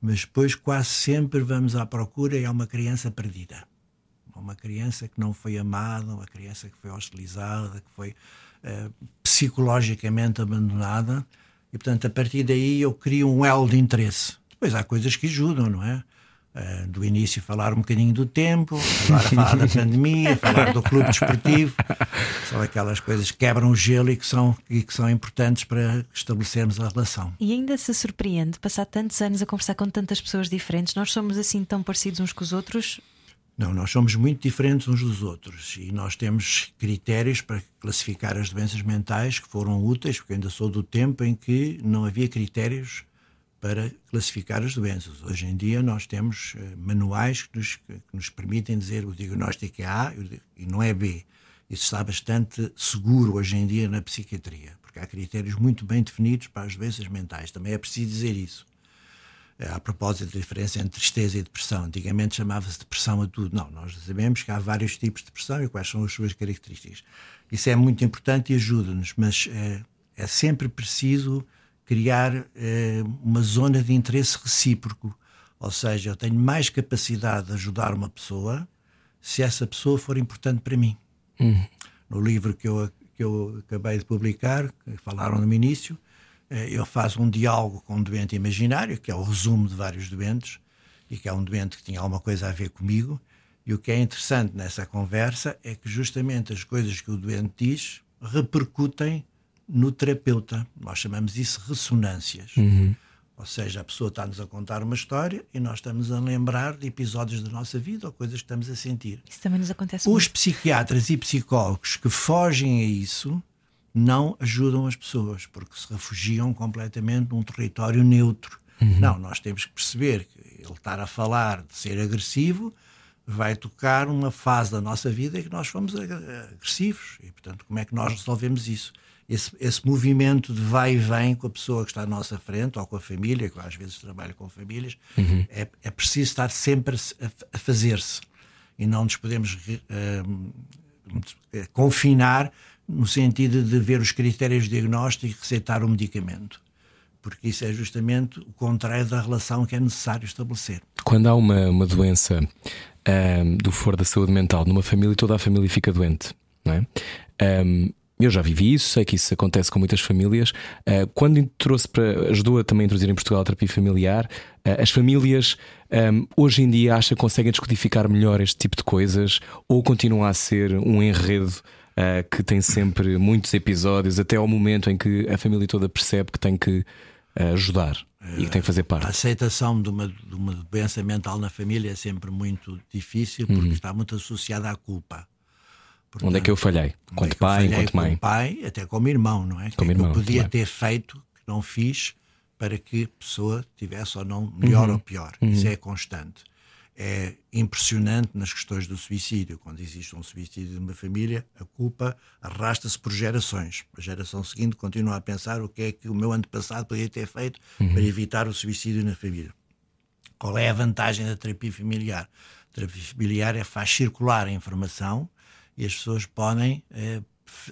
[SPEAKER 3] Mas depois quase sempre vamos à procura e há uma criança perdida. Uma criança que não foi amada, uma criança que foi hostilizada, que foi uh, psicologicamente abandonada e, portanto, a partir daí eu crio um elo de interesse. Depois há coisas que ajudam, não é? Uh, do início falar um bocadinho do tempo, agora falar da pandemia, falar do clube desportivo. São aquelas coisas que quebram o gelo e que são, e que são importantes para estabelecermos a relação.
[SPEAKER 2] E ainda se surpreende passar tantos anos a conversar com tantas pessoas diferentes. Nós somos assim tão parecidos uns com os outros?
[SPEAKER 3] Não, nós somos muito diferentes uns dos outros e nós temos critérios para classificar as doenças mentais que foram úteis, porque ainda sou do tempo em que não havia critérios para classificar as doenças. Hoje em dia nós temos uh, manuais que nos, que nos, permitem dizer o diagnóstico é A e não é B. Isso está bastante seguro hoje em dia na psiquiatria, porque há critérios muito bem definidos para as doenças mentais. Também é preciso dizer isso. Eh, a propósito da diferença entre tristeza e depressão. Antigamente chamava-se depressão a tudo. Não, nós sabemos que há vários tipos de depressão e quais são as suas características. Isso é muito importante e ajuda-nos, mas é, é, sempre preciso criar é, uma zona de interesse recíproco. Ou seja, eu tenho mais capacidade de ajudar uma pessoa se essa pessoa for importante para mim. Uhum. No livro que eu, que eu acabei de publicar, que falaram no início, eh, eu faço um diálogo com um doente imaginário, que é o resumo de vários doentes, e que é um doente que tinha alguma coisa a ver comigo. E o que é interessante nessa conversa é que justamente as coisas que o doente diz repercutem no terapeuta. Nós chamamos isso ressonâncias. Uhum. Ou seja, a pessoa está-nos a contar uma história e nós estamos a lembrar de episódios da nossa vida ou coisas que estamos a sentir.
[SPEAKER 2] Isso também nos acontece
[SPEAKER 3] Os
[SPEAKER 2] muito.
[SPEAKER 3] psiquiatras e psicólogos que fogem a isso não ajudam as pessoas, porque se refugiam completamente num território neutro. Uhum. Não, nós temos que perceber que ele estar a falar de ser agressivo vai tocar uma fase da nossa vida em que nós fomos agressivos. E, portanto, como é que nós resolvemos isso? Esse, esse movimento de vai e vem com a pessoa que está à nossa frente ou com a família, que às vezes trabalho com famílias, uhum. é, é preciso estar sempre a, a fazer-se e não nos podemos uh, confinar no sentido de ver os critérios de diagnóstico e receitar o medicamento. Porque isso é justamente o contrário da relação que é necessário estabelecer.
[SPEAKER 1] Quando há uma, uma doença um, do foro da saúde mental numa família, toda a família fica doente, não é? Um, eu já vivi isso, sei que isso acontece com muitas famílias. Uh, quando trouxe para, ajudou a também introduzir em Portugal a terapia familiar, uh, as famílias um, hoje em dia acham que conseguem descodificar melhor este tipo de coisas ou continua a ser um enredo uh, que tem sempre muitos episódios, até ao momento em que a família toda percebe que tem que uh, ajudar e que tem que fazer parte.
[SPEAKER 3] A aceitação de uma, de uma doença mental na família é sempre muito difícil porque uhum. está muito associada à culpa.
[SPEAKER 1] Portanto, Onde é que eu falhei? Enquanto é pai, enquanto mãe?
[SPEAKER 3] pai, até como irmão, não é? Como que irmão, é que eu podia ter feito que não fiz para que a pessoa tivesse ou não melhor uhum. ou pior. Uhum. Isso é constante é impressionante nas questões do suicídio. Quando existe um suicídio numa família, a culpa arrasta-se por gerações. A geração seguinte continua a pensar o que é que o meu antepassado poderia ter feito uhum. para evitar o suicídio na família. Qual é a vantagem da terapia familiar? A terapia familiar é faz circular a informação e as pessoas podem é,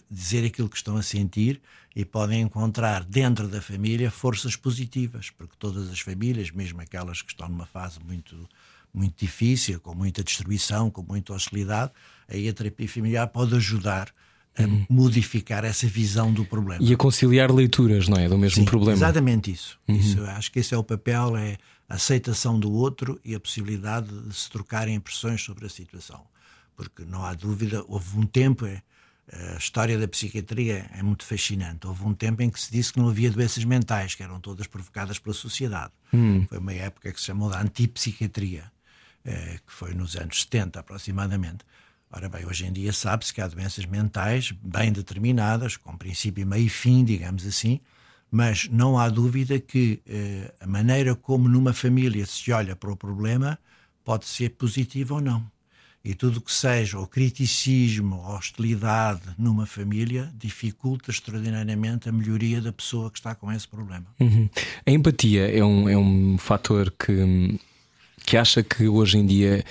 [SPEAKER 3] dizer aquilo que estão a sentir e podem encontrar dentro da família forças positivas, porque todas as famílias, mesmo aquelas que estão numa fase muito muito difícil, com muita destruição, com muita hostilidade, aí a terapia familiar pode ajudar a uhum. modificar essa visão do problema.
[SPEAKER 1] E a conciliar leituras, não é? Do mesmo
[SPEAKER 3] Sim,
[SPEAKER 1] problema.
[SPEAKER 3] Exatamente isso. Uhum. isso. Acho que esse é o papel, é a aceitação do outro e a possibilidade de se trocarem impressões sobre a situação. Porque não há dúvida, houve um tempo, é, a história da psiquiatria é muito fascinante. Houve um tempo em que se disse que não havia doenças mentais, que eram todas provocadas pela sociedade. Uhum. Foi uma época que se chamou de antipsiquiatria eh, que foi nos anos 70 aproximadamente. Ora bem, hoje em dia sabe-se que há doenças mentais bem determinadas, com princípio, meio e fim, digamos assim, mas não há dúvida que eh, a maneira como numa família se olha para o problema pode ser positiva ou não. E tudo que seja o criticismo, a hostilidade numa família dificulta extraordinariamente a melhoria da pessoa que está com esse problema.
[SPEAKER 1] Uhum. A empatia é um, é um fator que que acha que hoje em dia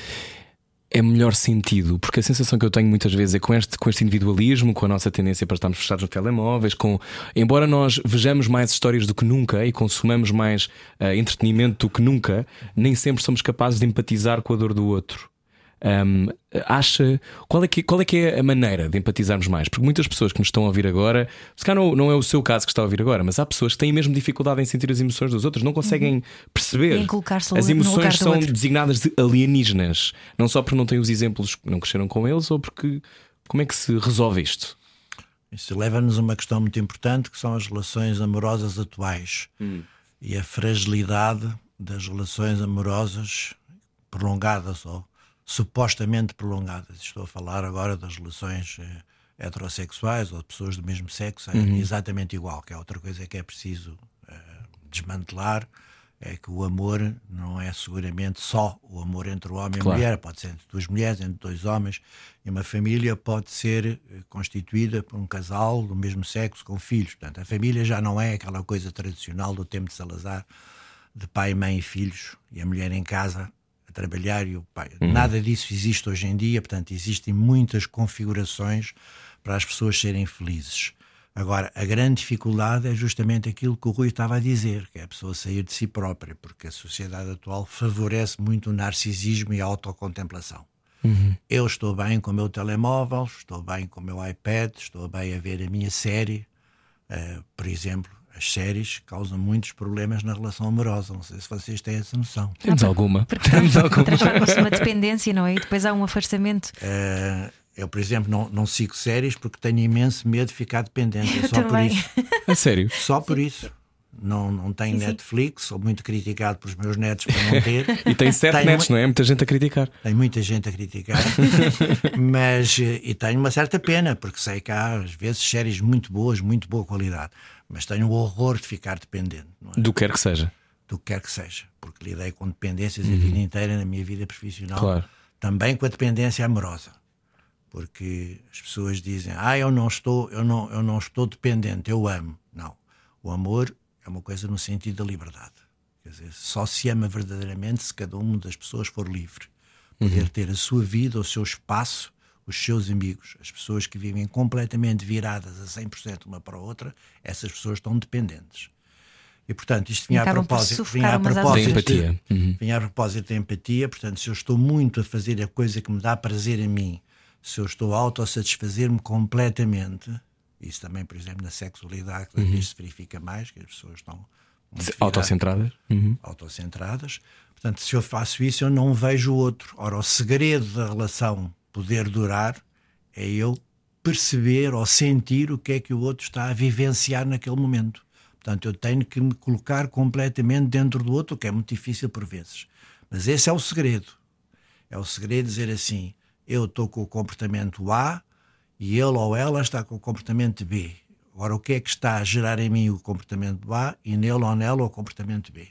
[SPEAKER 1] é melhor sentido, porque a sensação que eu tenho muitas vezes é com este, com este individualismo, com a nossa tendência para estarmos fechados nos telemóveis, com embora nós vejamos mais histórias do que nunca e consumamos mais uh, entretenimento do que nunca, nem sempre somos capazes de empatizar com a dor do outro. Um, acha qual é, que, qual é que é a maneira de empatizarmos mais? Porque muitas pessoas que nos estão a ouvir agora, se calhar não, não é o seu caso que está a ouvir agora, mas há pessoas que têm mesmo dificuldade em sentir as emoções dos outros, não conseguem uhum. perceber.
[SPEAKER 2] As
[SPEAKER 1] emoções são designadas de alienígenas, não só porque não têm os exemplos, não cresceram com eles, ou porque como é que se resolve isto?
[SPEAKER 3] Isso leva-nos a uma questão muito importante que são as relações amorosas atuais hum. e a fragilidade das relações amorosas prolongadas ou supostamente prolongadas. Estou a falar agora das relações eh, heterossexuais ou de pessoas do mesmo sexo, é exatamente igual, que é outra coisa que é preciso eh, desmantelar. É que o amor não é seguramente só o amor entre o homem
[SPEAKER 1] Claro.
[SPEAKER 3] e a mulher, pode ser entre duas mulheres, entre dois homens, e uma família pode ser eh, constituída por um casal do mesmo sexo com filhos. Portanto, a família já não é aquela coisa tradicional do tempo de Salazar, de pai, mãe e filhos, e a mulher em casa a trabalhar e o pai. Nada disso existe hoje em dia, portanto, existem muitas configurações para as pessoas serem felizes. Agora, a grande dificuldade é justamente aquilo que o Rui estava a dizer, que é a pessoa sair de si própria, porque a sociedade atual favorece muito o narcisismo e a autocontemplação. Eu estou bem com o meu telemóvel, estou bem com o meu iPad, estou bem a ver a minha série. Uh, por exemplo, as séries causam muitos problemas na relação amorosa. Não sei se vocês têm essa noção.
[SPEAKER 1] Temos alguma.
[SPEAKER 2] Porque
[SPEAKER 1] Temos alguma.
[SPEAKER 2] transforma-se numa dependência, não é? E depois há um afastamento.
[SPEAKER 3] Uh, eu, por exemplo, não, não sigo séries porque tenho imenso medo de ficar dependente. É
[SPEAKER 2] Eu
[SPEAKER 3] só por
[SPEAKER 2] também.
[SPEAKER 3] isso.
[SPEAKER 1] A sério.
[SPEAKER 3] Só por isso. Não, não tenho Netflix, sou muito criticado pelos meus netos por não ter.
[SPEAKER 1] E tem sete
[SPEAKER 3] Tenho
[SPEAKER 1] netos,
[SPEAKER 3] mu-
[SPEAKER 1] não é? Muita gente a criticar.
[SPEAKER 3] Tem muita gente a criticar, mas eh, e tenho uma certa pena, porque sei que há às vezes séries muito boas, muito boa qualidade, mas tenho o horror de ficar dependente, é?
[SPEAKER 1] Do que quer que seja.
[SPEAKER 3] do que quer que seja, porque lidei com dependências a vida inteira na minha vida profissional,
[SPEAKER 1] Claro.
[SPEAKER 3] também com a dependência amorosa, porque as pessoas dizem, ah, eu não estou, eu não, eu não estou dependente, eu amo. Não, o amor é uma coisa no sentido da liberdade. Quer dizer, só se ama verdadeiramente se cada uma das pessoas for livre, poder ter a sua vida, o seu espaço, os seus amigos, as pessoas que vivem completamente viradas a 100% uma para a outra, essas pessoas estão dependentes. E portanto, isto vinha a propósito, vinha a propósito
[SPEAKER 1] empatia.
[SPEAKER 3] de,
[SPEAKER 1] Uhum.
[SPEAKER 3] vinha a propósito da empatia. Portanto, se eu estou muito a fazer a coisa que me dá prazer a mim, se eu estou a autossatisfazer-me completamente, isso também, por exemplo, na sexualidade, cada vez se verifica mais, que as pessoas estão
[SPEAKER 1] Autocentradas. Uhum.
[SPEAKER 3] autocentradas. Portanto, se eu faço isso, eu não vejo o outro. Ora, o segredo da relação poder durar é eu perceber ou sentir o que é que o outro está a vivenciar naquele momento. Portanto, eu tenho que me colocar completamente dentro do outro, o que é muito difícil por vezes. Mas esse é o segredo. É o segredo dizer assim: eu estou com o comportamento A e ele ou ela está com o comportamento B. Agora, o que é que está a gerar em mim o comportamento A e nele ou nela o comportamento B?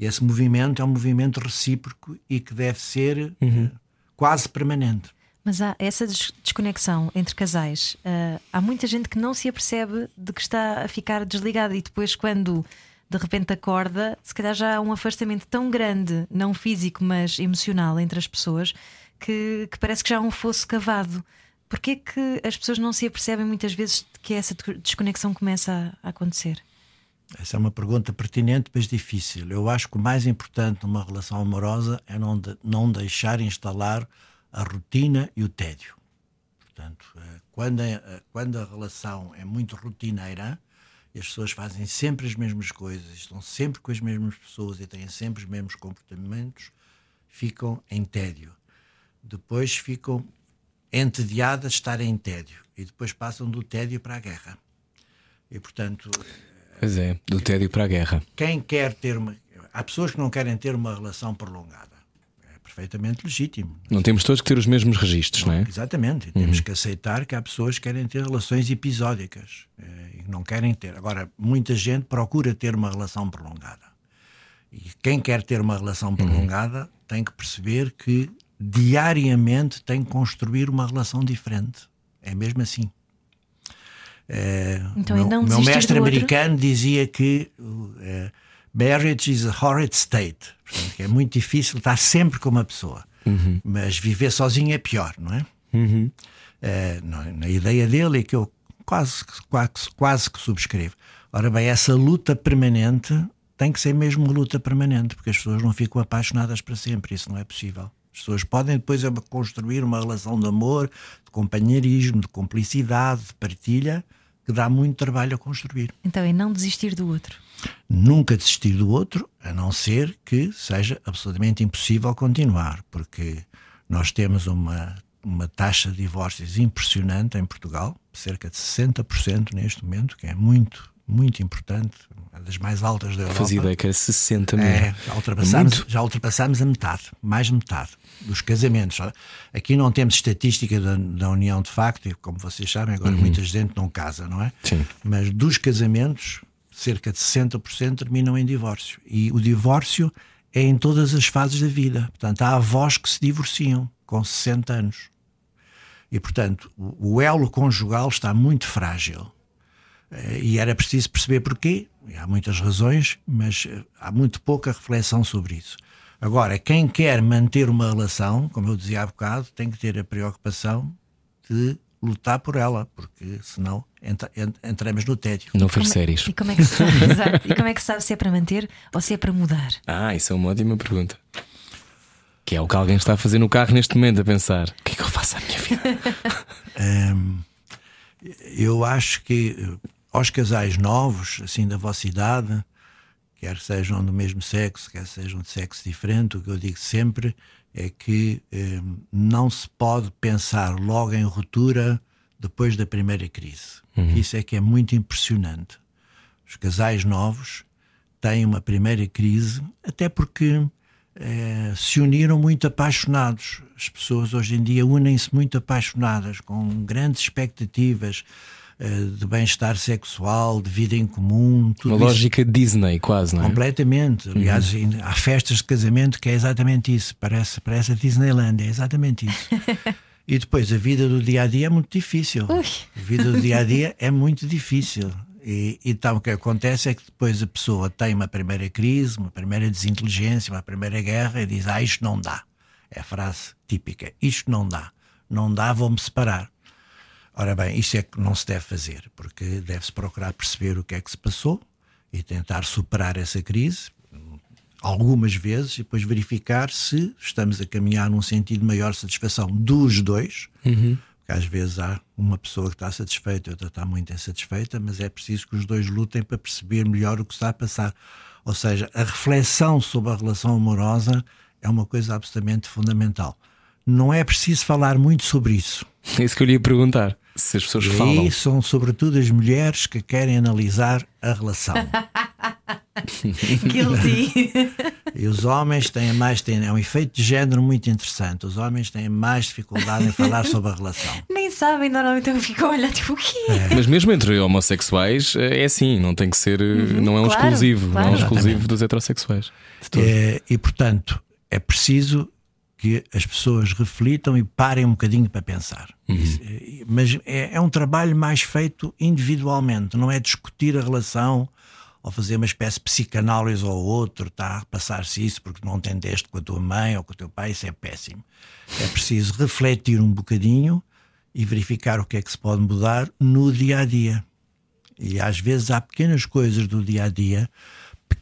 [SPEAKER 3] Esse movimento é um movimento recíproco e que deve ser eh, quase permanente.
[SPEAKER 2] Mas há essa des- desconexão entre casais. ah, há muita gente que não se apercebe de que está a ficar desligada e depois, quando de repente acorda, se calhar já há um afastamento tão grande, não físico, mas emocional entre as pessoas, que, que parece que já há um fosso cavado. Porquê que as pessoas não se apercebem muitas vezes que essa de- desconexão começa a acontecer?
[SPEAKER 3] Essa é uma pergunta pertinente, mas difícil. Eu acho que o mais importante numa relação amorosa é não, de- não deixar instalar a rotina e o tédio. Portanto, eh, quando a, eh, quando a relação é muito rotineira e as pessoas fazem sempre as mesmas coisas, estão sempre com as mesmas pessoas e têm sempre os mesmos comportamentos, ficam em tédio. Depois ficam entediadas de estar em tédio e depois passam do tédio para a guerra. E, portanto,
[SPEAKER 1] Pois é, do tédio para a guerra.
[SPEAKER 3] quem quer ter uma. Há pessoas que não querem ter uma relação prolongada. É perfeitamente legítimo.
[SPEAKER 1] Não temos todos que ter os mesmos registros, não é?
[SPEAKER 3] Exatamente. E temos que aceitar que há pessoas que querem ter relações episódicas eh, e que não querem ter. Agora, muita gente procura ter uma relação prolongada. E quem quer ter uma relação prolongada tem que perceber que diariamente tem que construir uma relação diferente. É mesmo assim. Eh,
[SPEAKER 2] Então,
[SPEAKER 3] o meu,
[SPEAKER 2] não
[SPEAKER 3] meu mestre americano dizia que uh, marriage is a horrid state. Portanto, é muito difícil estar sempre com uma pessoa. Mas viver sozinho é pior, não é? Eh, na, na ideia dele é que eu quase, que- quase, quase que subscrevo. Ora bem, essa luta permanente tem que ser mesmo uma luta permanente, porque as pessoas não ficam apaixonadas para sempre, isso não é possível. As pessoas podem depois construir uma relação de amor, de companheirismo, de cumplicidade, de partilha, que dá muito trabalho a construir.
[SPEAKER 2] Então é não desistir do outro.
[SPEAKER 3] Nunca desistir do outro, a não ser que seja absolutamente impossível continuar, porque nós temos uma, uma taxa de divórcios impressionante em Portugal, cerca de 60% neste momento, que é muito muito importante, uma das mais altas da Europa.
[SPEAKER 1] Fazia ideia que era 60 mil.
[SPEAKER 3] É, já ultrapassámos,
[SPEAKER 1] Muito.
[SPEAKER 3] já ultrapassámos a metade, mais metade dos casamentos. Aqui não temos estatística da, da União de facto, e como vocês sabem, agora muita gente não casa, não é?
[SPEAKER 1] Uhum. Sim.
[SPEAKER 3] Mas dos casamentos, cerca de 60% terminam em divórcio. E o divórcio é em todas as fases da vida. Portanto, há avós que se divorciam com 60 anos. E, portanto, o elo conjugal está muito frágil. Eh, E era preciso perceber porquê. E há muitas razões, mas eh, há muito pouca reflexão sobre isso. Agora, quem quer manter uma relação, como eu dizia há bocado, tem que ter a preocupação de lutar por ela, porque senão entra, ent- entramos no tédio.
[SPEAKER 1] Não fez
[SPEAKER 2] é-
[SPEAKER 1] séries.
[SPEAKER 2] E como, é que se sabe, e como é que se sabe se é para manter ou se é para mudar?
[SPEAKER 1] Ah, isso é uma ótima pergunta. Que é o que alguém está a fazer no carro neste momento, a pensar: o que é que eu faço à minha vida?
[SPEAKER 3] Eu acho que eh, aos casais novos, assim da vossa idade, quer sejam do mesmo sexo, quer sejam de sexo diferente, o que eu digo sempre é que eh, não se pode pensar logo em ruptura depois da primeira crise. Isso é que é muito impressionante. Os casais novos têm uma primeira crise, até porque eh, se uniram muito apaixonados. As pessoas hoje em dia unem-se muito apaixonadas, com grandes expectativas de bem-estar sexual, de vida em comum. Tudo
[SPEAKER 1] Uma
[SPEAKER 3] isso
[SPEAKER 1] lógica Disney, quase, não é?
[SPEAKER 3] Completamente. Aliás, em- há festas de casamento que é exatamente isso. Parece, parece a Disneyland, é exatamente isso. e depois a vida do dia a dia é muito difícil. A vida do dia a dia é muito difícil. E, então o que acontece é que depois a pessoa tem uma primeira crise, uma primeira desinteligência, uma primeira guerra e diz: Ah, isto não dá. É a frase típica: Isto não dá. Não dá, vou-me separar. Ora bem, isto é que não se deve fazer, porque deve-se procurar perceber o que é que se passou e tentar superar essa crise algumas vezes e depois verificar se estamos a caminhar num sentido de maior satisfação dos dois. Porque às vezes há uma pessoa que está satisfeita e outra está muito insatisfeita, mas é preciso que os dois lutem para perceber melhor o que está a passar. Ou seja, a reflexão sobre a relação amorosa é uma coisa absolutamente fundamental. Não é preciso falar muito sobre isso.
[SPEAKER 1] É isso que eu lhe ia perguntar. Se as pessoas
[SPEAKER 3] E
[SPEAKER 1] falam.
[SPEAKER 3] aí são sobretudo as mulheres que querem analisar a relação.
[SPEAKER 2] Guilty.
[SPEAKER 3] E os homens têm mais, têm, é um efeito de género muito interessante. Os homens têm mais dificuldade em falar sobre a relação.
[SPEAKER 2] Nem sabem, normalmente eu fico a olhar tipo o quê?
[SPEAKER 1] Mas mesmo entre homossexuais eh, é assim, não tem que ser, eh, não é um
[SPEAKER 2] Uhum. claro,
[SPEAKER 1] exclusivo, não é um
[SPEAKER 2] claro.
[SPEAKER 1] exclusivo dos heterossexuais.
[SPEAKER 3] É, e portanto, é preciso que as pessoas reflitam e parem um bocadinho para pensar. Isso, é- mas é, é um trabalho mais feito individualmente, não é discutir a relação ou fazer uma espécie de psicanálise ao outro, a passar-se isso porque não entendeste com a tua mãe ou com o teu pai, isso é péssimo. É preciso refletir um bocadinho e verificar o que é que se pode mudar no dia a dia. E às vezes há pequenas coisas do dia a dia,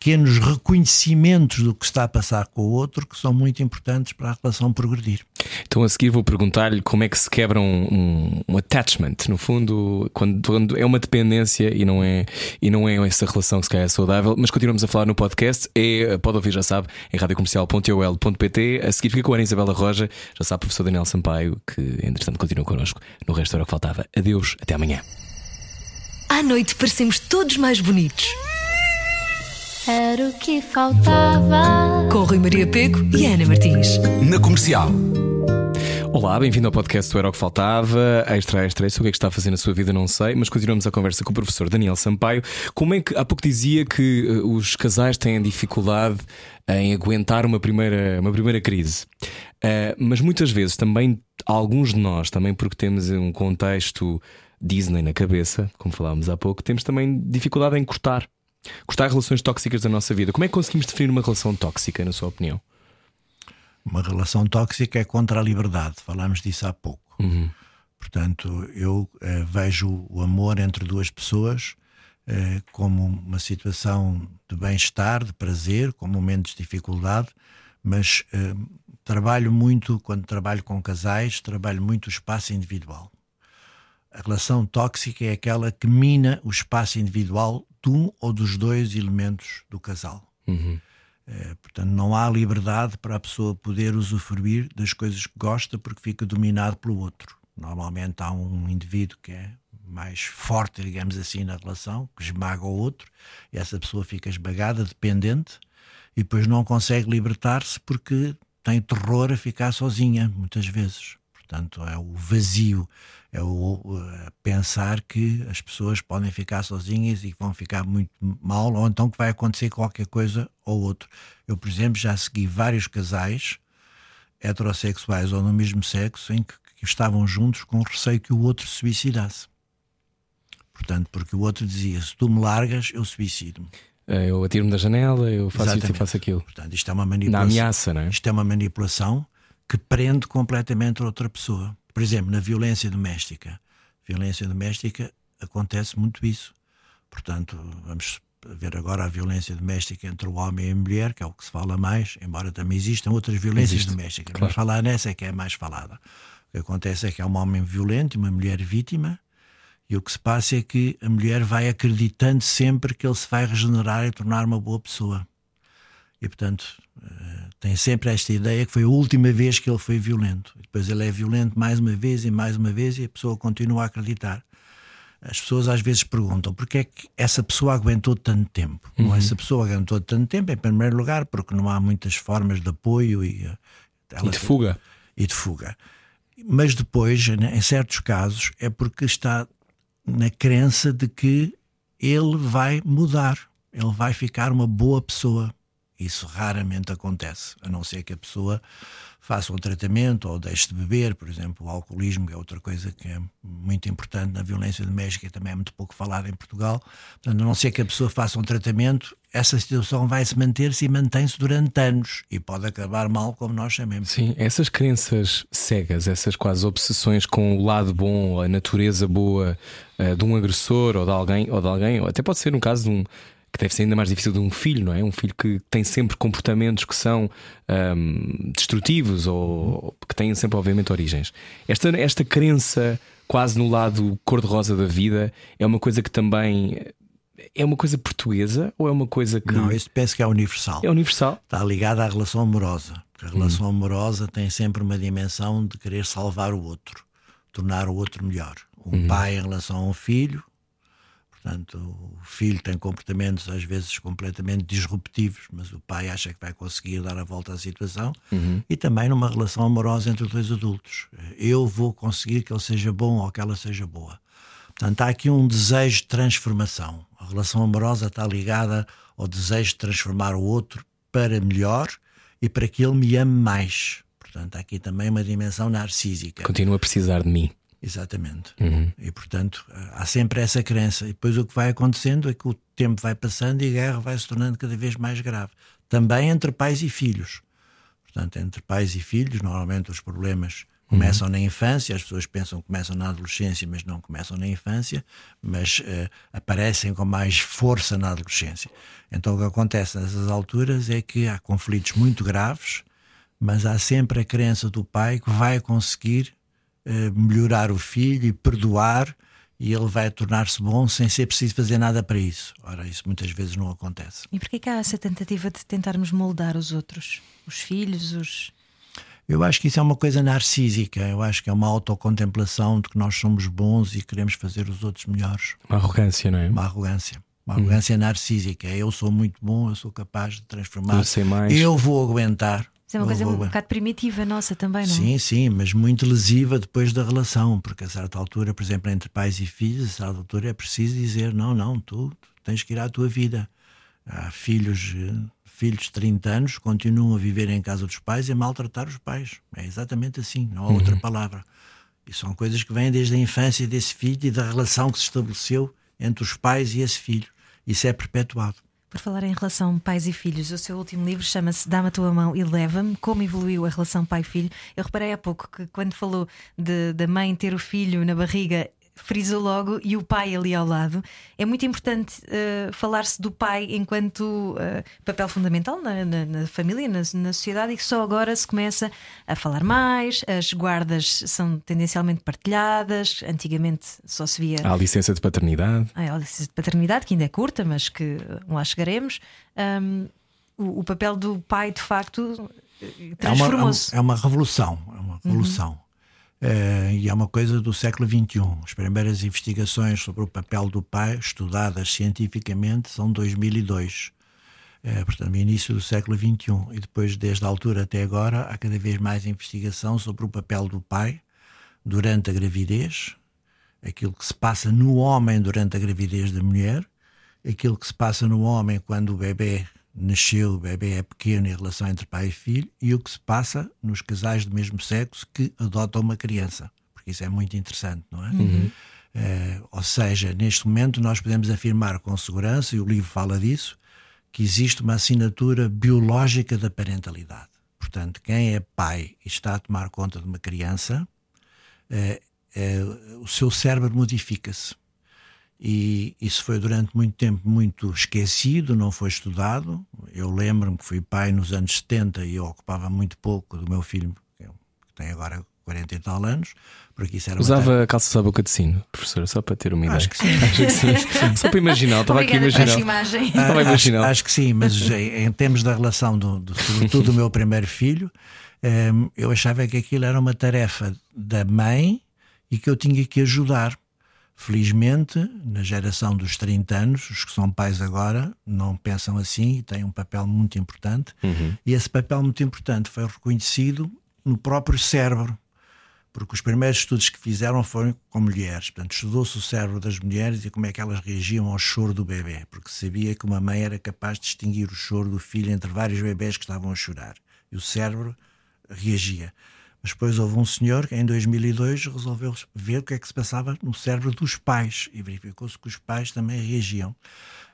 [SPEAKER 3] pequenos reconhecimentos do que está a passar com o outro que são muito importantes para a relação progredir.
[SPEAKER 1] Então a seguir vou perguntar-lhe como é que se quebra um, um- um attachment, no fundo, quando, quando é uma dependência e não é, e não é essa relação que se calhar é saudável, mas continuamos a falar no podcast, é, pode ouvir, já sabe, em radiocomercial.ol.pt. A seguir fica com a Ana Isabela Roja, já sabe, o professor Daniel Sampaio, que entretanto continua connosco. No resto era o que faltava. Adeus, até amanhã.
[SPEAKER 4] À noite parecemos todos mais bonitos.
[SPEAKER 5] Era o que faltava.
[SPEAKER 4] Com Rui Maria Pego e Ana Martins.
[SPEAKER 6] Na comercial.
[SPEAKER 1] Olá, bem-vindo ao podcast do Era o que Faltava. Extra, extra, isso o que é que está a fazer na sua vida, não sei, mas continuamos a conversa com o professor Daniel Sampaio. Como é que há pouco dizia que eh, os casais têm dificuldade em aguentar uma primeira, uma primeira crise? Eh, mas muitas vezes também, alguns de nós, também porque temos um contexto Disney na cabeça, como falámos há pouco, temos também dificuldade em cortar. Cortar relações tóxicas da nossa vida. Como é que conseguimos definir uma relação tóxica, na sua opinião?
[SPEAKER 3] Uma relação tóxica é contra a liberdade, falámos disso há pouco. Portanto, eu eh, vejo o amor entre duas pessoas eh, como uma situação de bem-estar, de prazer, com momentos de dificuldade, mas eh, trabalho muito, quando trabalho com casais, trabalho muito o espaço individual. A relação tóxica é aquela que mina o espaço individual de um ou dos dois elementos do casal. Eh, portanto, não há liberdade para a pessoa poder usufruir das coisas que gosta porque fica dominado pelo outro. Normalmente há um indivíduo que é mais forte, digamos assim, na relação, que esmaga o outro, e essa pessoa fica esmagada, dependente, e depois não consegue libertar-se porque tem terror a ficar sozinha, muitas vezes. Portanto, é o vazio, é o pensar que as pessoas podem ficar sozinhas e vão ficar muito mal, ou então que vai acontecer qualquer coisa ou outro. Eu, por exemplo, já segui vários casais heterossexuais ou no mesmo sexo em que, que estavam juntos com receio que o outro se suicidasse. Portanto, porque o outro dizia: se tu me largas, eu suicido-me.
[SPEAKER 1] Eh, eu atiro-me da janela, eu faço Exatamente. isto e faço aquilo.
[SPEAKER 3] Portanto, isto é uma manipulação.
[SPEAKER 1] Na ameaça, não é?
[SPEAKER 3] Isto é uma manipulação que prende completamente outra pessoa. Por exemplo, na violência doméstica. Violência doméstica acontece muito isso. Portanto, vamos ver agora a violência doméstica entre o homem e a mulher, que é o que se fala mais, embora também existam outras violências Existe, domésticas. Claro. Vamos falar nessa é que é mais falada. O que acontece é que é um homem violento e uma mulher vítima, e o que se passa é que a mulher vai acreditando sempre que ele se vai regenerar e tornar uma boa pessoa. E, portanto, eh, tem sempre esta ideia que foi a última vez que ele foi violento. E depois ele é violento mais uma vez e mais uma vez e a pessoa continua a acreditar. As pessoas às vezes perguntam porque é que essa pessoa aguentou tanto tempo. Uhum. Bom, essa pessoa aguentou tanto tempo, em primeiro lugar, porque não há muitas formas de apoio e,
[SPEAKER 1] e de fuga.
[SPEAKER 3] E de fuga. Mas depois, né, em certos casos, é porque está na crença de que ele vai mudar, ele vai ficar uma boa pessoa. Isso raramente acontece, a não ser que a pessoa faça um tratamento ou deixe de beber, por exemplo, o alcoolismo, que é outra coisa que é muito importante na violência doméstica, também é muito pouco falada em Portugal. Portanto, a não ser que a pessoa faça um tratamento, essa situação vai se manter-se e mantém-se durante anos e pode acabar mal, como nós chamamos.
[SPEAKER 1] Sim, essas crenças cegas, essas quase obsessões com o lado bom, a natureza boa uh, de um agressor ou de alguém, ou de alguém, ou até pode ser no caso de um que deve ser ainda mais difícil de um filho, não é? Um filho que tem sempre comportamentos que são um, destrutivos ou que têm sempre, obviamente, origens. Esta, esta crença quase no lado cor-de-rosa da vida é uma coisa que também. É uma coisa portuguesa ou é uma coisa que.
[SPEAKER 3] Não, isso penso que é universal.
[SPEAKER 1] É universal.
[SPEAKER 3] Está ligada à relação amorosa. A relação hum. amorosa tem sempre uma dimensão de querer salvar o outro, tornar o outro melhor. Um hum. pai em relação a um filho Portanto, o filho tem comportamentos às vezes completamente disruptivos, mas o pai acha que vai conseguir dar a volta à situação. Uhum. E também numa relação amorosa entre dois adultos. Eu vou conseguir que ele seja bom ou que ela seja boa. Portanto, há aqui um desejo de transformação. A relação amorosa está ligada ao desejo de transformar o outro para melhor e para que ele me ame mais. Portanto, há aqui também uma dimensão narcísica.
[SPEAKER 1] Continua a precisar de mim.
[SPEAKER 3] Exatamente. Uhum. E portanto há sempre essa crença. E depois o que vai acontecendo é que o tempo vai passando e a guerra vai se tornando cada vez mais grave. Também entre pais e filhos. Portanto, entre pais e filhos, normalmente os problemas começam uhum. na infância, as pessoas pensam que começam na adolescência, mas não começam na infância, mas uh, aparecem com mais força na adolescência. Então o que acontece nessas alturas é que há conflitos muito graves, mas há sempre a crença do pai que vai conseguir melhorar o filho e perdoar e ele vai tornar-se bom sem ser preciso fazer nada para isso. Ora, isso muitas vezes não acontece.
[SPEAKER 2] E porquê que há essa tentativa de tentarmos moldar os outros? Os filhos, os.
[SPEAKER 3] Eu acho que isso é uma coisa narcísica. Eu acho que é uma autocontemplação de que nós somos bons e queremos fazer os outros melhores.
[SPEAKER 1] Uma arrogância, não é?
[SPEAKER 3] Uma arrogância. Uma arrogância hum. narcísica. Eu sou muito bom, eu sou capaz de transformar. Eu,
[SPEAKER 1] sei mais.
[SPEAKER 3] eu vou aguentar.
[SPEAKER 2] Isso é uma coisa um bocado primitiva nossa também, não
[SPEAKER 3] é? Sim, sim, mas muito lesiva depois da relação, porque a certa altura, por exemplo, entre pais e filhos, a certa altura é preciso dizer: não, não, tu, tu tens que ir à tua vida. Há filhos, filhos de 30 anos continuam a viver em casa dos pais e a maltratar os pais. É exatamente assim, não há uhum. outra palavra. E são coisas que vêm desde a infância desse filho e da relação que se estabeleceu entre os pais e esse filho. Isso é perpetuado.
[SPEAKER 2] Por falar em relação pais e filhos, o seu último livro chama-se Dá-me a tua mão e leva-me. Como evoluiu a relação pai-filho? Eu reparei há pouco que quando falou da mãe ter o filho na barriga frisa logo e o pai ali ao lado. É muito importante uh, falar-se do pai enquanto uh, papel fundamental na, na, na família, na, na, sociedade, e que só agora se começa a falar mais. As guardas são tendencialmente partilhadas, antigamente só se via.
[SPEAKER 1] Há a licença de paternidade.
[SPEAKER 2] Há a licença de paternidade, que ainda é curta, mas que lá chegaremos. Um, o, o, papel do pai, de facto, transformou-se.
[SPEAKER 3] É, uma, é uma revolução. É uma revolução. Uhum Uh, e é uma coisa do século XXI. As primeiras investigações sobre o papel do pai, estudadas cientificamente, são 2002. Uh, portanto, no início do século XXI. E depois, desde a altura até agora, há cada vez mais investigação sobre o papel do pai durante a gravidez, aquilo que se passa no homem durante a gravidez da mulher, aquilo que se passa no homem quando o bebê nasceu, o bebê é pequeno em relação entre pai e filho, e o que se passa nos casais do mesmo sexo que adotam uma criança, porque isso é muito interessante, não é? Uhum. Uh, ou seja, neste momento nós podemos afirmar com segurança, e o livro fala disso, que existe uma assinatura biológica da parentalidade. Portanto, quem é pai e está a tomar conta de uma criança, uh, uh, o seu cérebro modifica-se e isso foi durante muito tempo muito esquecido, não foi estudado. Eu lembro-me que fui pai nos anos 70 e eu ocupava muito pouco do meu filho, que tem agora 40 e tal anos, porque isso era
[SPEAKER 1] Usava calças à boca de sino, professora, só para ter uma ideia.
[SPEAKER 3] Acho que sim.
[SPEAKER 1] Acho que sim. Só para imaginar, estava aqui a imaginar.
[SPEAKER 2] Imagem.
[SPEAKER 1] Estava a imaginar.
[SPEAKER 3] Acho, acho, que sim, mas em, em termos da relação, do, do, sobretudo do meu primeiro filho, um, ehm, eu achava que aquilo era uma tarefa da mãe e que eu tinha que ajudar Felizmente, na geração dos 30 anos, os que são pais agora não pensam assim e têm um papel muito importante. Uhum. E esse papel muito importante foi reconhecido no próprio cérebro, porque os primeiros estudos que fizeram foram com mulheres. Portanto, estudou-se o cérebro das mulheres e como é que elas reagiam ao choro do bebê, porque sabia que uma mãe era capaz de distinguir o choro do filho entre vários bebés que estavam a chorar. E o cérebro reagia. Mas depois houve um senhor que em 2002 resolveu ver o que é que se passava no cérebro dos pais e verificou-se que os pais também reagiam.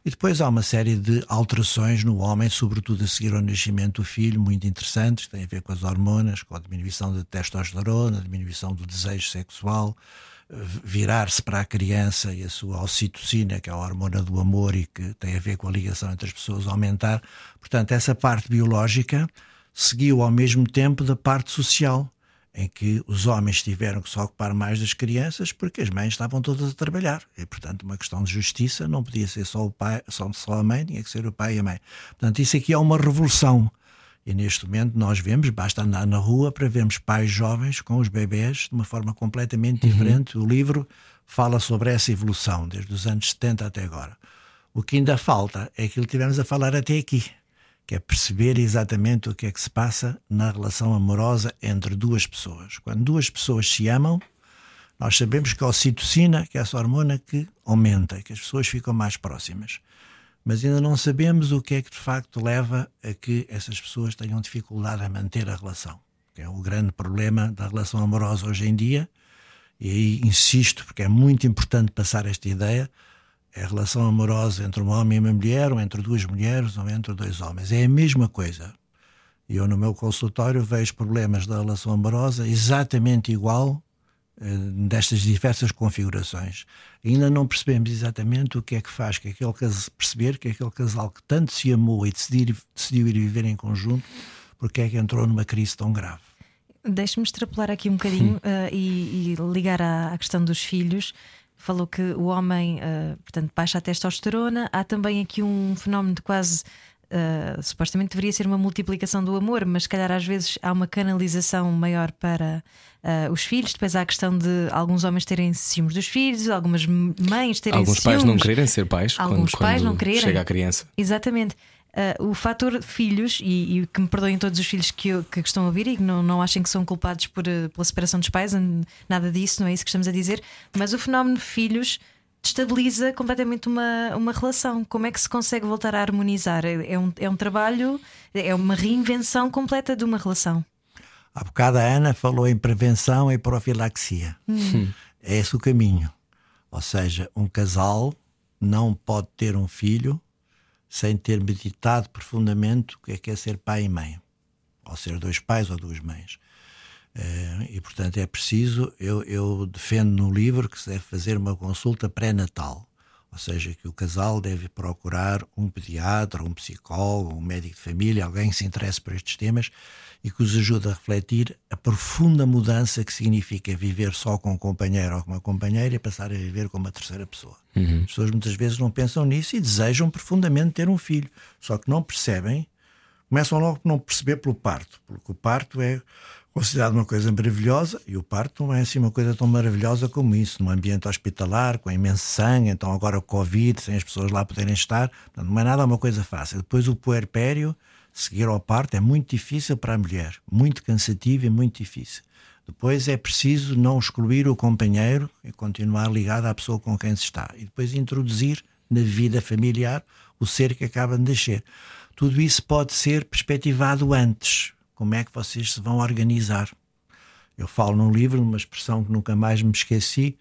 [SPEAKER 3] E depois há uma série de alterações no homem, sobretudo a seguir ao nascimento do filho, muito interessantes, que têm a ver com as hormonas, com a diminuição da testosterona, a diminuição do desejo sexual, virar-se para a criança e a sua ocitocina, que é a hormona do amor e que tem a ver com a ligação entre as pessoas, aumentar. Portanto, essa parte biológica seguiu ao mesmo tempo da parte social em que os homens tiveram que se ocupar mais das crianças porque as mães estavam todas a trabalhar. E, portanto, uma questão de justiça não podia ser só o pai, só, só a mãe, tinha que ser o pai e a mãe. Portanto, isso aqui é uma revolução. E neste momento nós vemos, basta andar na rua para vermos pais jovens com os bebés de uma forma completamente uhum. diferente. O livro fala sobre essa evolução, desde os anos 70 até agora. O que ainda falta é aquilo que tivemos a falar até aqui que é perceber exatamente o que é que se passa na relação amorosa entre duas pessoas. Quando duas pessoas se amam, nós sabemos que a ocitocina, que é essa hormona que aumenta, que as pessoas ficam mais próximas. Mas ainda não sabemos o que é que de facto leva a que essas pessoas tenham dificuldade a manter a relação. Que é o grande problema da relação amorosa hoje em dia. E aí insisto, porque é muito importante passar esta ideia é a relação amorosa entre um homem e uma mulher, ou entre duas mulheres, ou entre dois homens. É a mesma coisa. E eu, no meu consultório, vejo problemas da relação amorosa exatamente igual eh, destas diversas configurações. Ainda não percebemos exatamente o que é que faz que aquele casal, perceber que aquele casal que tanto se amou e decidir, decidiu ir viver em conjunto, porque é que entrou numa crise tão grave.
[SPEAKER 2] Deixe-me extrapolar aqui um bocadinho uh, e, e, ligar à, à questão dos filhos falou que o homem, uh, portanto, baixa a testosterona. Há também aqui um fenómeno de quase. Uh, supostamente deveria ser uma multiplicação do amor, mas se calhar às vezes há uma canalização maior para uh, os filhos. Depois há a questão de alguns homens terem ciúmes dos filhos, algumas mães terem
[SPEAKER 1] Alguns
[SPEAKER 2] ciúmes.
[SPEAKER 1] pais não quererem ser pais
[SPEAKER 2] alguns
[SPEAKER 1] quando,
[SPEAKER 2] pais
[SPEAKER 1] quando
[SPEAKER 2] não quererem.
[SPEAKER 1] chega a criança.
[SPEAKER 2] Exatamente. Uh, o fator filhos, e, e, que me perdoem todos os filhos que, eu, que estão a ouvir e que não, não achem que são culpados por, pela separação dos pais, nada disso, não é isso que estamos a dizer, mas o fenómeno filhos destabiliza completamente uma, uma relação. Como é que se consegue voltar a harmonizar? É, é um, é um trabalho, é uma reinvenção completa de uma relação.
[SPEAKER 3] Há bocado a Ana falou em prevenção e profilaxia. Hum. É esse o caminho. Ou seja, um casal não pode ter um filho sem ter meditado profundamente o que é que é ser pai e mãe, ou ser dois pais ou duas mães. Uh, e, portanto, é preciso. Eu, eu, defendo no livro que se deve fazer uma consulta pré-natal, ou seja, que o casal deve procurar um pediatra, um psicólogo, um médico de família, alguém que se interesse por estes temas e que os ajude a refletir a profunda mudança que significa viver só com um companheiro ou com uma companheira e passar a viver com uma terceira pessoa. Uhum. As pessoas muitas vezes não pensam nisso e desejam profundamente ter um filho, só que não percebem, começam logo por não perceber pelo parto, porque o parto é considerado uma coisa maravilhosa e o parto não é assim uma coisa tão maravilhosa como isso, num ambiente hospitalar, com imenso sangue, então agora o Covid, sem as pessoas lá poderem estar, portanto, não é nada uma coisa fácil. Depois o puerpério, seguir ao parto, é muito difícil para a mulher, muito cansativo e muito difícil. Depois é preciso não excluir o companheiro e continuar ligado à pessoa com quem se está. E depois introduzir na vida familiar o ser que acaba de nascer. Tudo isso pode ser perspectivado antes. Como é que vocês se vão organizar? Eu falo num livro, numa expressão que nunca mais me esqueci,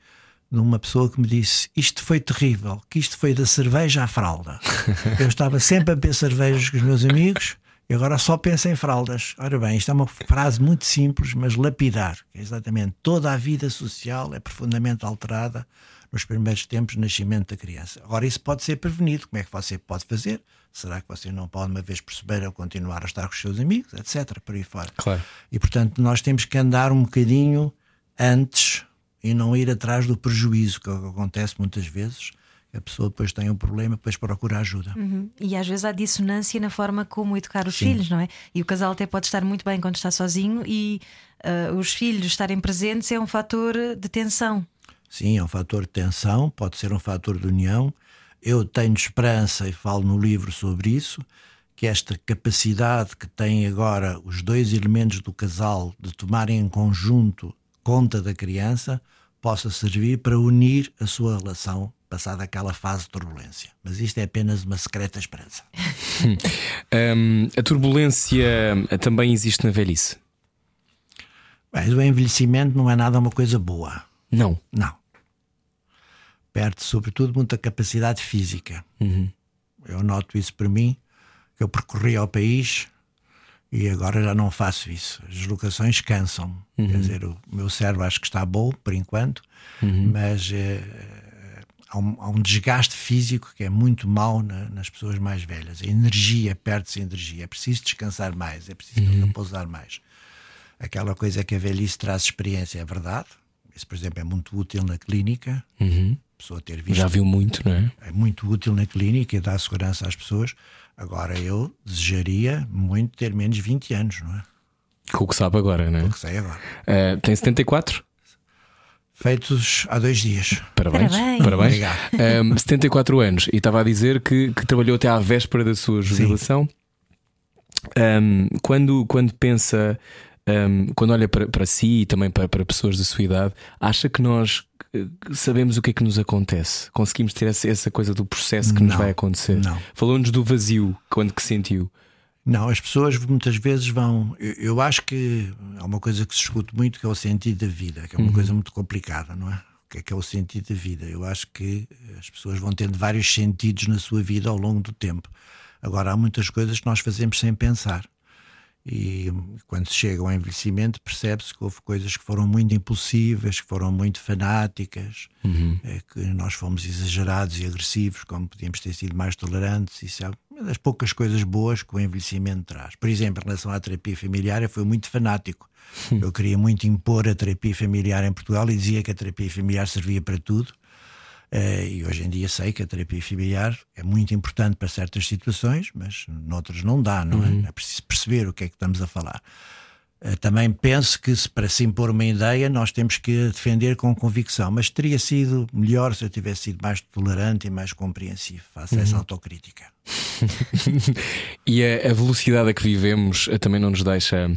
[SPEAKER 3] de uma pessoa que me disse: Isto foi terrível, que isto foi da cerveja à fralda. Eu estava sempre a beber cervejas com os meus amigos e agora só penso em fraldas. Ora bem, isto é uma frase muito simples, mas lapidar. É exatamente toda a vida social é profundamente alterada nos primeiros tempos de nascimento da criança. Agora, isso pode ser prevenido. Como é que você pode fazer? Será que você não pode, uma vez perceber, ou continuar a estar com os seus amigos, etc. Por aí fora.
[SPEAKER 1] Claro.
[SPEAKER 3] E, portanto, nós temos que andar um bocadinho antes e não ir atrás do prejuízo, que é o que acontece muitas vezes a pessoa depois tem um problema, depois procura ajuda.
[SPEAKER 2] Uhum. E às vezes há dissonância na forma como educar os
[SPEAKER 3] Sim.
[SPEAKER 2] filhos, não é? E o casal até pode estar muito bem quando está sozinho e uh, os filhos estarem presentes é um fator de tensão.
[SPEAKER 3] Sim, é um fator de tensão, pode ser um fator de união. Eu tenho esperança, e falo no livro sobre isso, que esta capacidade que têm agora os dois elementos do casal de tomarem em conjunto conta da criança possa servir para unir a sua relação passada aquela fase de turbulência. Mas isto é apenas uma secreta esperança.
[SPEAKER 1] Um, a turbulência também existe na velhice?
[SPEAKER 3] Mas o envelhecimento não é nada uma coisa boa.
[SPEAKER 1] Não.
[SPEAKER 3] Não. Perde, sobretudo, muita capacidade física.
[SPEAKER 1] Uhum.
[SPEAKER 3] Eu noto isso para mim, que eu percorri ao país e agora já não faço isso. As deslocações cansam.
[SPEAKER 1] Uhum.
[SPEAKER 3] Quer dizer, o meu cérebro acho que está bom, por enquanto,
[SPEAKER 1] Uhum.
[SPEAKER 3] mas eh, há, um, há um desgaste físico que é muito mau na- nas pessoas mais velhas. A energia, perde-se energia. É preciso descansar mais, é preciso
[SPEAKER 1] Uhum.
[SPEAKER 3] repousar mais. Aquela coisa que a velhice traz experiência, é verdade. Isso, por exemplo, é muito útil na clínica.
[SPEAKER 1] Uhum.
[SPEAKER 3] Pessoa ter visto
[SPEAKER 1] Já viu muito, não é?
[SPEAKER 3] é muito útil na clínica e dá segurança às pessoas. Agora, eu desejaria muito ter menos 20 anos, não é?
[SPEAKER 1] Com o que sabe agora, não é?
[SPEAKER 3] O que sei agora.
[SPEAKER 1] Uh, tem 74?
[SPEAKER 3] Feitos há dois dias.
[SPEAKER 1] Parabéns.
[SPEAKER 2] Parabéns.
[SPEAKER 3] Obrigado.
[SPEAKER 1] Um, 74 anos e estava a dizer que, que trabalhou até à véspera da sua jubilação. Um, quando, quando pensa, um, quando olha para, para si e também para, para pessoas da sua idade, acha que nós eh, sabemos o que é que nos acontece? Conseguimos ter essa, essa coisa do processo que nos
[SPEAKER 3] Não,
[SPEAKER 1] vai acontecer? Falou-nos do vazio, quando que sentiu?
[SPEAKER 3] Não, as pessoas muitas vezes vão. Eu, eu acho que há uma coisa que se discute muito que é o sentido da vida, que é uma coisa muito complicada, não é? O que é que é o sentido da vida? Eu acho que as pessoas vão tendo vários sentidos na sua vida ao longo do tempo. Agora, há muitas coisas que nós fazemos sem pensar. E quando se chega ao envelhecimento, percebe-se que houve coisas que foram muito impulsivas, que foram muito fanáticas, é, que nós fomos exagerados e agressivos, como podíamos ter sido mais tolerantes. Isso é uma das poucas coisas boas que o envelhecimento traz. Por exemplo, em relação à terapia familiar, eu fui muito fanático. Eu queria muito impor a terapia familiar em Portugal e dizia que a terapia familiar servia para tudo. Eh, e hoje em dia sei que a terapia familiar é muito importante para certas situações, mas noutras não dá, não é? É preciso perceber o que é que estamos a falar. Eh, Também penso que se para se impor uma ideia nós temos que defender com convicção, mas teria sido melhor se eu tivesse sido mais tolerante e mais compreensivo. Faço essa autocrítica.
[SPEAKER 1] E a, a velocidade a que vivemos eh, também não nos deixa.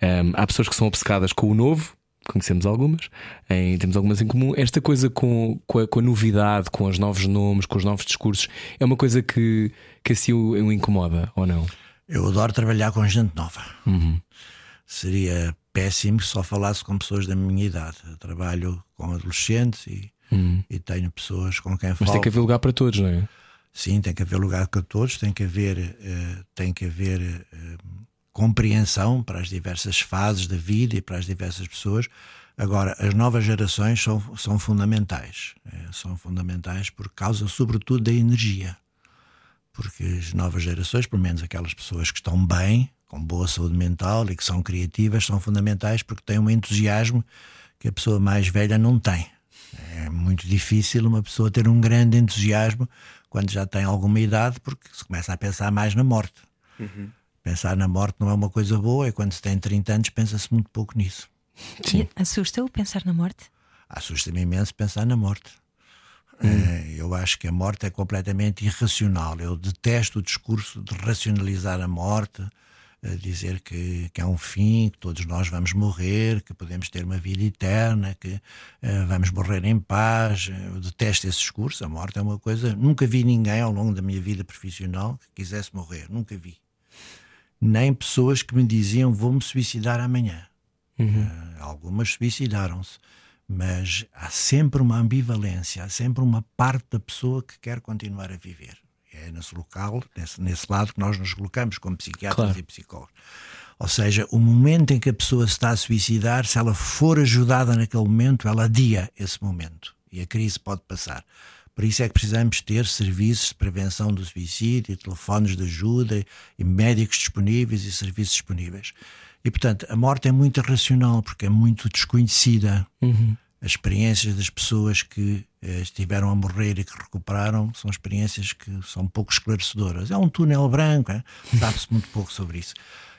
[SPEAKER 1] ehm, há pessoas que são obcecadas com o novo, conhecemos algumas, em- temos algumas em comum. Esta coisa com, com, a, com a novidade, com os novos nomes, com os novos discursos, é uma coisa que, que assim o, o incomoda, ou não?
[SPEAKER 3] Eu adoro trabalhar com gente nova. Seria péssimo se só falasse com pessoas da minha idade. Eu trabalho com adolescentes e, e tenho pessoas com quem
[SPEAKER 1] Mas
[SPEAKER 3] falo.
[SPEAKER 1] tem que haver lugar para todos, não é?
[SPEAKER 3] Sim, tem que haver lugar para todos, tem que haver, eh, tem que haver eh, compreensão para as diversas fases da vida e para as diversas pessoas. Agora, as novas gerações são, são fundamentais. eh, são fundamentais por causa, sobretudo, da energia. Porque as novas gerações, pelo menos aquelas pessoas que estão bem, com boa saúde mental e que são criativas, são fundamentais porque têm um entusiasmo que a pessoa mais velha não tem. É muito difícil uma pessoa ter um grande entusiasmo quando já tem alguma idade, porque se começa a pensar mais na morte. Pensar na morte não é uma coisa boa, e quando se tem 30 anos pensa-se muito pouco nisso.
[SPEAKER 1] Sim.
[SPEAKER 2] Assusta-o pensar na morte?
[SPEAKER 3] Assusta-me imenso pensar na morte. Eh, Eu acho que a morte é completamente irracional. Eu detesto o discurso de racionalizar a morte, eh, dizer que, que é um fim, que todos nós vamos morrer, que podemos ter uma vida eterna, que eh, vamos morrer em paz. Eu detesto esse discurso. A morte é uma coisa. Nunca vi ninguém ao longo da minha vida profissional que quisesse morrer. Nunca vi. Nem pessoas que me diziam vou-me suicidar amanhã. Eh, algumas suicidaram-se. Mas há sempre uma ambivalência, há sempre uma parte da pessoa que quer continuar a viver. É nesse local, nesse, nesse lado que nós nos colocamos como psiquiatras
[SPEAKER 1] Claro.
[SPEAKER 3] e psicólogos. Ou seja, o momento em que a pessoa se está a suicidar, se ela for ajudada naquele momento, ela adia esse momento e a crise pode passar. Por isso é que precisamos ter serviços de prevenção do suicídio, telefones de ajuda e médicos disponíveis e serviços disponíveis. E portanto, a morte é muito irracional porque é muito desconhecida. As experiências das pessoas que eh, estiveram a morrer e que recuperaram são experiências que são pouco esclarecedoras. É um túnel branco, é? sabe-se muito pouco sobre isso.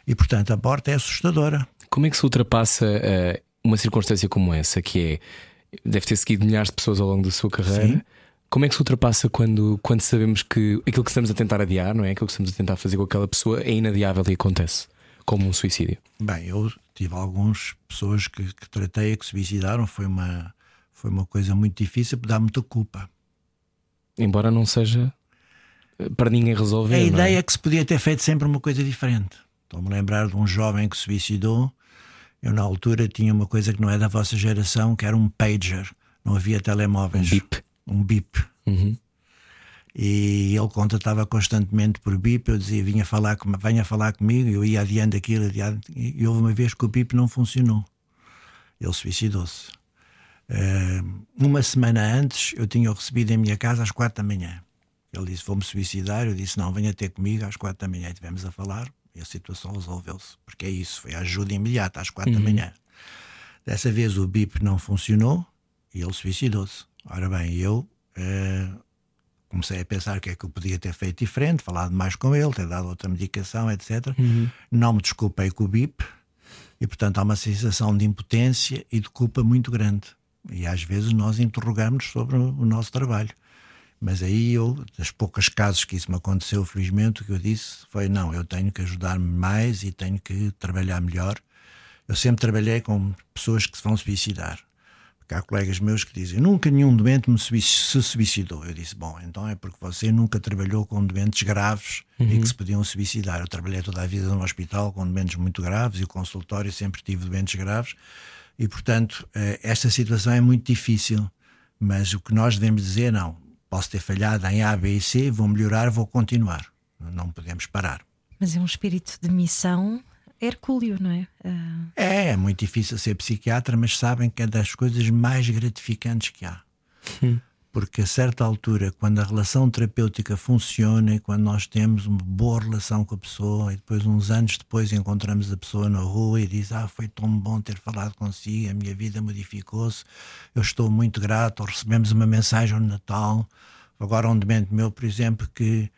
[SPEAKER 3] E portanto, a morte é assustadora.
[SPEAKER 1] Como é que se ultrapassa eh, uma circunstância como essa, que é deve ter seguido milhares de pessoas ao longo da sua carreira?
[SPEAKER 3] Sim.
[SPEAKER 1] Como é que se ultrapassa quando, quando sabemos que aquilo que estamos a tentar adiar, não é? Aquilo que estamos a tentar fazer com aquela pessoa é inadiável e acontece, como um suicídio?
[SPEAKER 3] Bem, eu tive algumas pessoas que, que tratei que se suicidaram. Foi uma, foi uma coisa muito difícil, porque dá muita culpa.
[SPEAKER 1] Embora não seja eh, para ninguém resolver.
[SPEAKER 3] A
[SPEAKER 1] é?
[SPEAKER 3] ideia é que se podia ter feito sempre uma coisa diferente. Estou-me a lembrar de um jovem que se suicidou. Eu, na altura, tinha uma coisa que não é da vossa geração, que era um pager. Não havia telemóveis.
[SPEAKER 1] Bip.
[SPEAKER 3] Um bip.
[SPEAKER 1] Uhum.
[SPEAKER 3] E ele contatava constantemente por bip. Eu dizia, vinha falar com, venha falar comigo. Eu ia adiante aquilo, adiante. E houve uma vez que o bip não funcionou. Ele suicidou-se. Eh, uma semana antes, eu tinha recebido em minha casa às quatro da manhã. Ele disse: Vou-me suicidar. Eu disse: Não, venha ter comigo às quatro da manhã. E estivemos a falar e a situação resolveu-se. Porque é isso, foi a ajuda imediata às quatro da manhã. Dessa vez o BIP não funcionou e ele suicidou-se. Ora bem, eu eh, comecei a pensar o que é que eu podia ter feito diferente, falado mais com ele, ter dado outra medicação, etc. Não me desculpei com o BIP e, portanto, há uma sensação de impotência e de culpa muito grande. E às vezes nós interrogamos sobre o nosso trabalho. Mas aí eu, das poucas casos que isso me aconteceu, felizmente, o que eu disse foi: não, eu tenho que ajudar-me mais e tenho que trabalhar melhor. Eu sempre trabalhei com pessoas que se vão suicidar. Porque há colegas meus que dizem: nunca nenhum doente me se suicidou. Eu disse: bom, então é porque você nunca trabalhou com doentes graves e que se podiam suicidar. Eu trabalhei toda a vida no hospital com doentes muito graves e o consultório sempre tive doentes graves. E, portanto, eh, esta situação é muito difícil. Mas o que nós devemos dizer, não, posso ter falhado em A, B e C, vou melhorar, vou continuar. Não podemos parar.
[SPEAKER 2] Mas é um espírito de missão hercúleo, não é? Ah,
[SPEAKER 3] É, é muito difícil ser psiquiatra, mas sabem que é das coisas mais gratificantes que há. Porque a certa altura, quando a relação terapêutica funciona e quando nós temos uma boa relação com a pessoa e depois uns anos depois encontramos a pessoa na rua e diz ah, foi tão bom ter falado consigo, a minha vida modificou-se, eu estou muito grato, ou recebemos uma mensagem no Natal, agora um demente meu, por exemplo, que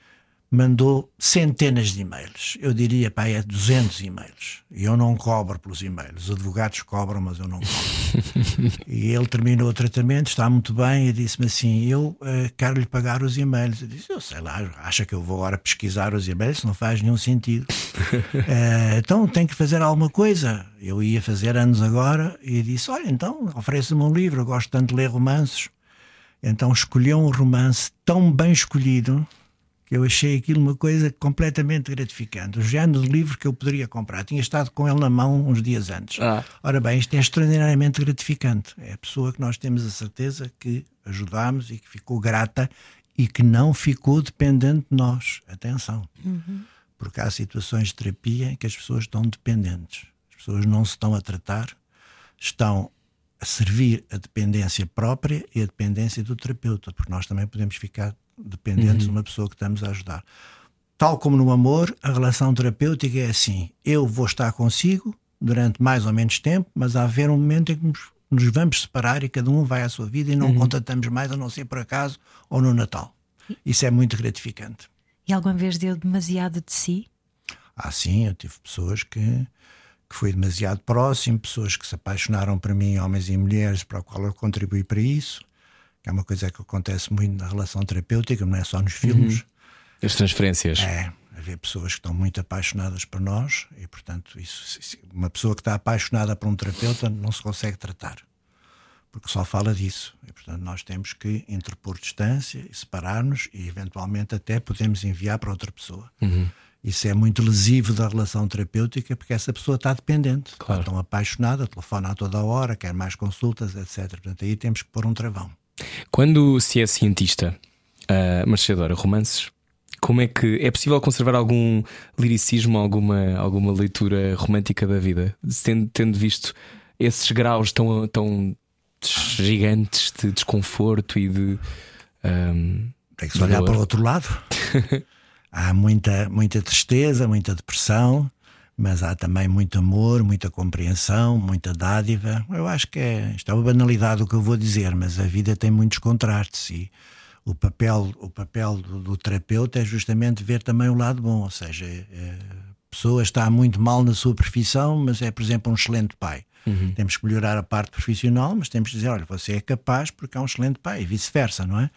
[SPEAKER 3] mandou centenas de e-mails. Eu diria, pá, é 200 e-mails. E eu não cobro pelos e-mails. Os advogados cobram, mas eu não cobro. e ele terminou o tratamento, está muito bem, e disse-me assim: Eu eh, quero-lhe pagar os e-mails. Eu disse: Eu sei lá, acha que eu vou agora pesquisar os e-mails? Isso não faz nenhum sentido. Eh, então tem que fazer alguma coisa. Eu ia fazer anos agora e disse: Olha, então ofereça-me um livro, eu gosto tanto de ler romances. Então escolheu um romance tão bem escolhido que eu achei aquilo uma coisa completamente gratificante. O género de livro que eu poderia comprar. Tinha estado com ele na mão uns dias antes.
[SPEAKER 1] Ah.
[SPEAKER 3] Ora bem, isto é extraordinariamente gratificante. É a pessoa que nós temos a certeza que ajudámos e que ficou grata e que não ficou dependente de nós. Atenção. Porque há situações de terapia em que as pessoas estão dependentes. As pessoas não se estão a tratar, estão a servir a dependência própria e a dependência do terapeuta, porque nós também podemos ficar dependentes de uma pessoa que estamos a ajudar. Tal como no amor, a relação terapêutica é assim: eu vou estar consigo durante mais ou menos tempo, mas há haver um momento em que nos, nos vamos separar e cada um vai à sua vida e não contatamos mais, a não ser por acaso ou no Natal. Isso é muito gratificante.
[SPEAKER 2] e alguma vez deu demasiado de si?
[SPEAKER 3] Há sim, eu tive pessoas que, que fui demasiado próximo, pessoas que se apaixonaram por mim, homens e mulheres, para o qual eu contribuí para isso, que é uma coisa que acontece muito na relação terapêutica, não é só nos filmes.
[SPEAKER 1] As transferências.
[SPEAKER 3] É, haver pessoas que estão muito apaixonadas por nós e, portanto, isso, uma pessoa que está apaixonada por um terapeuta não se consegue tratar, porque só fala disso. E, portanto, nós temos que interpor distância e separar-nos e, eventualmente, até podemos enviar para outra pessoa. Isso é muito lesivo da relação terapêutica porque essa pessoa está dependente,
[SPEAKER 1] Claro.
[SPEAKER 3] está tão apaixonada, telefona a toda hora, quer mais consultas, etc. Portanto, aí temos que pôr um travão.
[SPEAKER 1] Quando se é cientista, uh, Marcedora, romances, como é que é possível conservar algum liricismo, alguma, alguma leitura romântica da vida, tendo, tendo visto esses graus tão, tão gigantes de desconforto e de. um,
[SPEAKER 3] Tem que se olhar para o outro lado. há muita, muita tristeza, muita depressão, mas há também muito amor, muita compreensão, muita dádiva. Eu acho que é, isto é uma banalidade o que eu vou dizer, mas a vida tem muitos contrastes e o papel, o papel do, do terapeuta é justamente ver também o lado bom, ou seja, é, a pessoa está muito mal na sua profissão, mas é, por exemplo, um excelente pai. Temos que melhorar a parte profissional, mas temos que dizer: olha, você é capaz porque é um excelente pai, e vice-versa, não é?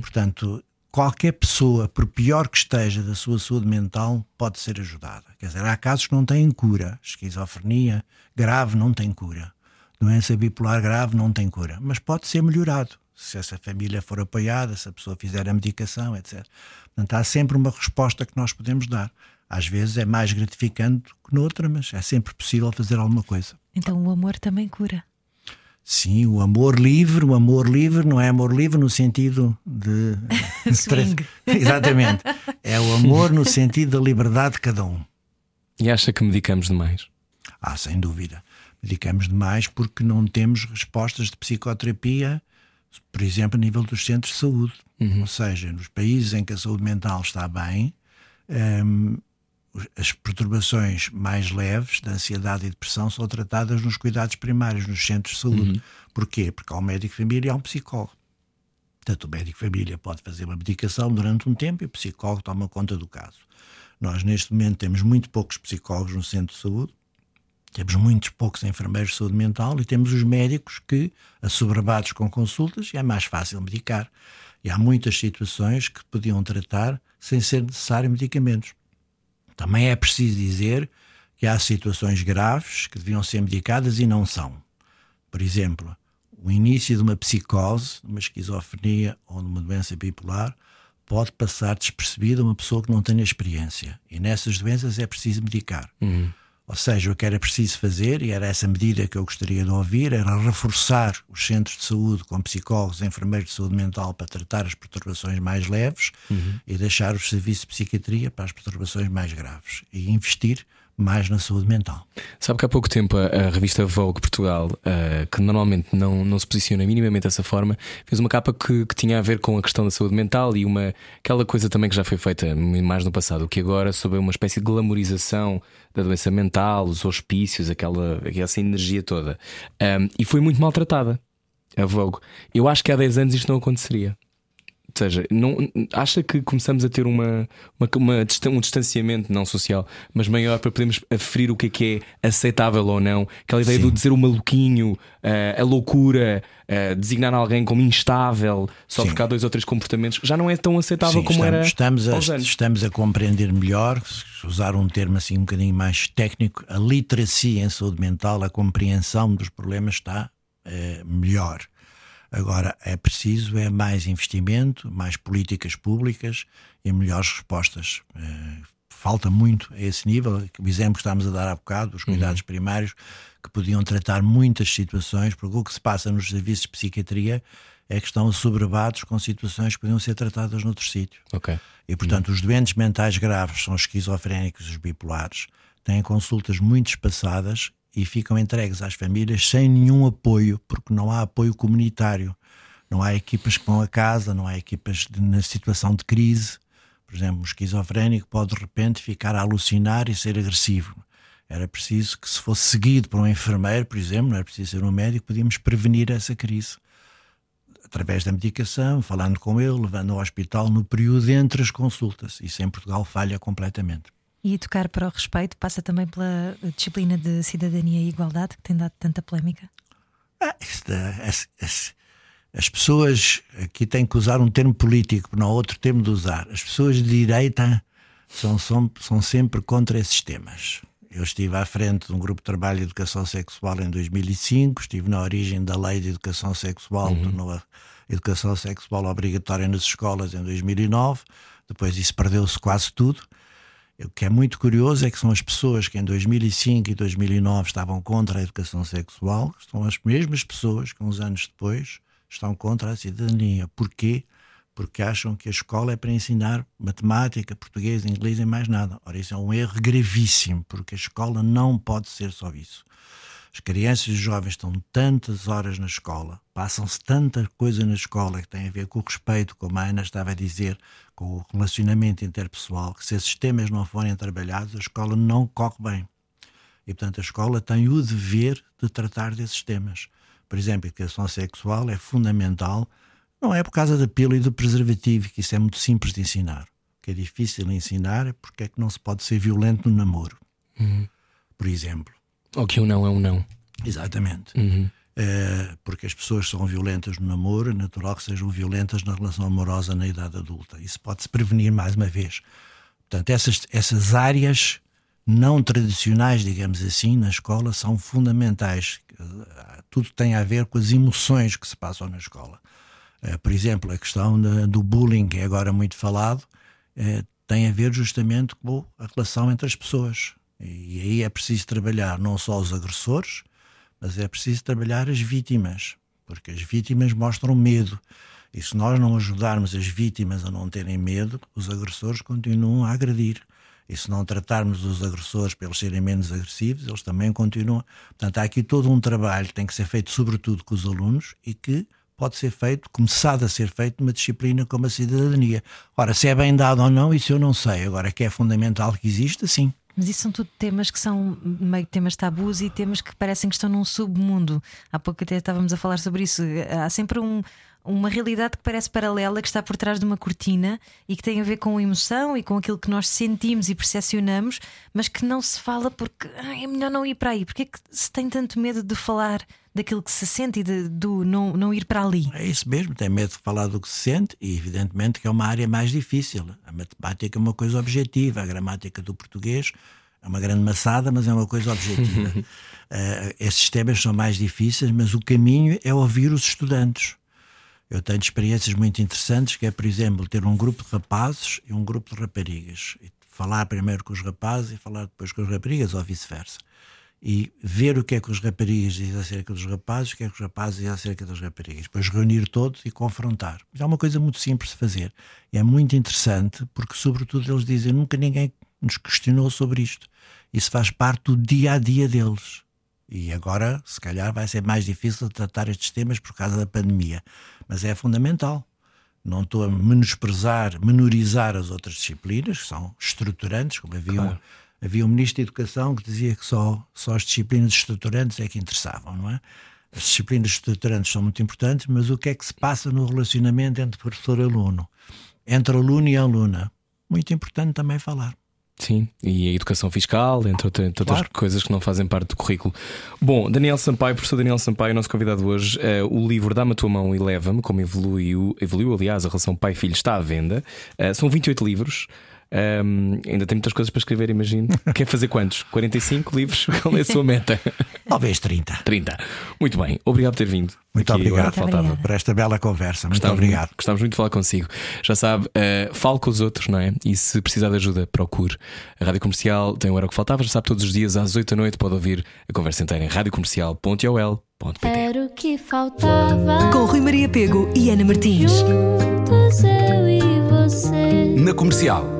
[SPEAKER 3] Portanto, qualquer pessoa, por pior que esteja da sua saúde mental, pode ser ajudada. Quer dizer, há casos que não têm cura. Esquizofrenia grave não tem cura. Doença bipolar grave não tem cura. Mas pode ser melhorado. Se essa família for apoiada, se a pessoa fizer a medicação, etc. Portanto, há sempre uma resposta que nós podemos dar. Às vezes é mais gratificante que noutra, mas é sempre possível fazer alguma coisa.
[SPEAKER 2] Então o amor também cura.
[SPEAKER 3] Sim, o amor livre, o amor livre não é amor livre no sentido de.
[SPEAKER 2] Swing.
[SPEAKER 3] Exatamente. É o amor no sentido da liberdade de cada um.
[SPEAKER 1] E acha que medicamos demais?
[SPEAKER 3] Ah, sem dúvida. Medicamos demais porque não temos respostas de psicoterapia, por exemplo, a nível dos centros de saúde. Ou seja, nos países em que a saúde mental está bem, hum, as perturbações mais leves da ansiedade e depressão são tratadas nos cuidados primários, nos centros de saúde. Porquê? Porque há um médico de família e há um psicólogo. Portanto, o médico de família pode fazer uma medicação durante um tempo e o psicólogo toma conta do caso. Nós, neste momento, temos muito poucos psicólogos no centro de saúde, temos muitos poucos enfermeiros de saúde mental e temos os médicos que, assoberbados com consultas, é mais fácil medicar. E há muitas situações que podiam tratar sem ser necessário medicamentos. Também é preciso dizer que há situações graves que deviam ser medicadas e não são. Por exemplo, o início de uma psicose, de uma esquizofrenia ou de uma doença bipolar pode passar despercebido a uma pessoa que não tenha experiência. E nessas doenças é preciso medicar. Ou seja, o que era preciso fazer, e era essa medida que eu gostaria de ouvir, era reforçar os centros de saúde com psicólogos, enfermeiros de saúde mental para tratar as perturbações mais leves e deixar os serviços de psiquiatria para as perturbações mais graves. E investir mais na saúde mental.
[SPEAKER 1] Sabe que há pouco tempo a, revista Vogue Portugal, eh, que normalmente não, não se posiciona minimamente dessa forma, fez uma capa que, que tinha a ver com a questão da saúde mental e uma aquela coisa também que já foi feita mais no passado, que agora sobre uma espécie de glamorização da doença mental, os hospícios, aquela, essa energia toda. Um, e foi muito maltratada a Vogue. Eu acho que há 10 anos isto não aconteceria. Ou seja, não, acha que começamos a ter uma, uma, uma um distanciamento não social, mas maior para podermos aferir o que é que é aceitável ou não? Aquela ideia
[SPEAKER 3] Sim.
[SPEAKER 1] de dizer o maluquinho, eh, a loucura, eh, designar alguém como instável só
[SPEAKER 3] Sim.
[SPEAKER 1] porque há dois ou três comportamentos, já não é tão aceitável
[SPEAKER 3] Sim,
[SPEAKER 1] como
[SPEAKER 3] estamos,
[SPEAKER 1] era
[SPEAKER 3] estamos a,
[SPEAKER 1] aos anos.
[SPEAKER 3] estamos a compreender melhor, usar um termo assim um bocadinho mais técnico, a literacia em saúde mental, a compreensão dos problemas está eh, melhor. Agora é preciso é mais investimento, mais políticas públicas e melhores respostas. Eh, falta muito a esse nível. O exemplo que estamos a dar há bocado, os cuidados primários, que podiam tratar muitas situações, porque o que se passa nos serviços de psiquiatria é que estão assoberbados com situações que podiam ser tratadas noutros sítios.
[SPEAKER 1] Ok.
[SPEAKER 3] E, portanto, os doentes mentais graves são os esquizofrénicos e os bipolares, têm consultas muito espaçadas e ficam entregues às famílias sem nenhum apoio, porque não há apoio comunitário. Não há equipas que vão a casa, não há equipas de- na situação de crise. Por exemplo, um esquizofrénico pode de repente ficar a alucinar e ser agressivo. Era preciso que, se fosse seguido por um enfermeiro, por exemplo, não era preciso ser um médico, podíamos prevenir essa crise através da medicação, falando com ele, levando ao hospital no período entre as consultas. Isso em Portugal falha completamente.
[SPEAKER 2] E tocar para o respeito passa também pela disciplina de cidadania e igualdade que tem dado tanta polémica?
[SPEAKER 3] Ah, as, as, as, pessoas aqui têm que usar um termo político, não há outro termo de usar. As pessoas de direita são, são, são sempre contra esses temas. Eu estive à frente de um grupo de trabalho de educação sexual em 2005, estive na origem da lei de educação sexual, uhum. tornou a educação sexual obrigatória nas escolas em 2009, depois isso perdeu-se quase tudo. O que é muito curioso é que são as pessoas que em 2005 e 2009 estavam contra a educação sexual, são as mesmas pessoas que uns anos depois estão contra a cidadania. Porquê? Porque acham que a escola é para ensinar matemática, português, inglês e mais nada. Ora, isso é um erro gravíssimo, porque a escola não pode ser só isso. As crianças e os jovens estão tantas horas na escola, passam-se tanta coisa na escola que tem a ver com o respeito, como a Ana estava a dizer, com o relacionamento interpessoal, que se esses temas não forem trabalhados, a escola não corre bem. E, portanto, a escola tem o dever de tratar desses temas. Por exemplo, a educação sexual é fundamental, não é por causa da pílula e do preservativo, que isso é muito simples de ensinar. O que é difícil de ensinar é porque é que não se pode ser violento no namoro. Uhum. Por exemplo.
[SPEAKER 1] Ou que um não é um não.
[SPEAKER 3] Exatamente. Uhum. É, porque as pessoas são violentas no namoro, é natural que sejam violentas na relação amorosa na idade adulta. Isso pode-se prevenir mais uma vez. Portanto, essas, essas áreas não tradicionais, digamos assim, na escola são fundamentais. Tudo tem a ver com as emoções que se passam na escola. É, por exemplo, a questão do bullying, que é agora muito falado, é, tem a ver justamente com a relação entre as pessoas. E aí é preciso trabalhar não só os agressores, mas é preciso trabalhar as vítimas, porque as vítimas mostram medo. E se nós não ajudarmos as vítimas a não terem medo, os agressores continuam a agredir. E se não tratarmos os agressores para eles serem menos agressivos, eles também continuam. Portanto, há aqui todo um trabalho que tem que ser feito, sobretudo com os alunos, e que pode ser feito, começado a ser feito, numa disciplina como a cidadania. Ora, se é bem dado ou não, isso eu não sei. Agora, que é fundamental que exista, sim.
[SPEAKER 2] Mas isso são tudo temas que são meio temas tabus e temas que parecem que estão num submundo. Há pouco até estávamos a falar sobre isso. Há sempre um, uma realidade que parece paralela, que está por trás de uma cortina e que tem a ver com a emoção e com aquilo que nós sentimos e percepcionamos, mas que não se fala porque ah, é melhor não ir para aí. Porque é que se tem tanto medo de falar daquilo que se sente e de, do não, não ir para ali?
[SPEAKER 3] É isso mesmo, tem medo de falar do que se sente e, evidentemente, que é uma área mais difícil. A matemática é uma coisa objetiva, a gramática do português é uma grande maçada, mas é uma coisa objetiva. uh, esses temas são mais difíceis, mas o caminho é ouvir os estudantes. Eu tenho experiências muito interessantes, que é, por exemplo, ter um grupo de rapazes e um grupo de raparigas. E falar primeiro com os rapazes e falar depois com as raparigas, ou vice-versa. E ver o que é que os raparigas dizem acerca dos rapazes, o que é que os rapazes dizem acerca das raparigas. Depois reunir todos e confrontar. Mas é uma coisa muito simples de fazer. E é muito interessante, porque, sobretudo, eles dizem: nunca ninguém nos questionou sobre isto. Isso faz parte do dia a dia deles. E agora, se calhar, vai ser mais difícil tratar estes temas por causa da pandemia. Mas é fundamental. Não estou a menosprezar, menorizar as outras disciplinas, que são estruturantes, como havia, claro. um, havia um ministro de Educação que dizia que só, só as disciplinas estruturantes é que interessavam, não é? As disciplinas estruturantes são muito importantes, mas o que é que se passa no relacionamento entre professor e aluno? Entre aluno e aluna? Muito importante também falar.
[SPEAKER 1] Sim, e a educação fiscal, entre, outra, entre claro. outras coisas que não fazem parte do currículo. Bom, Daniel Sampaio, professor Daniel Sampaio, nosso convidado hoje, uh, o livro Dá-me a tua mão e leva-me, como evoluiu, evoluiu, aliás, a relação pai-filho está à venda. Uh, são 28 livros. Um, ainda tem muitas coisas para escrever, imagino. Quer fazer quantos? 45 livros? Qual é a sua meta?
[SPEAKER 3] Talvez 30.
[SPEAKER 1] 30. Muito bem, obrigado por ter vindo.
[SPEAKER 3] Muito Aqui obrigado faltava. por esta bela conversa. Muito gostamos obrigado.
[SPEAKER 1] Muito, gostamos muito de falar consigo. Já sabe, uh, fale com os outros, não é? E se precisar de ajuda, procure. A Rádio Comercial tem o Era o que Faltava, já sabe, todos os dias às 8 da noite pode ouvir a conversa inteira em radiocomercial.ol.pt.
[SPEAKER 5] Era o que faltava.
[SPEAKER 4] Com Rui Maria Pego e Ana Martins.
[SPEAKER 5] Juntos eu e você.
[SPEAKER 6] Na comercial.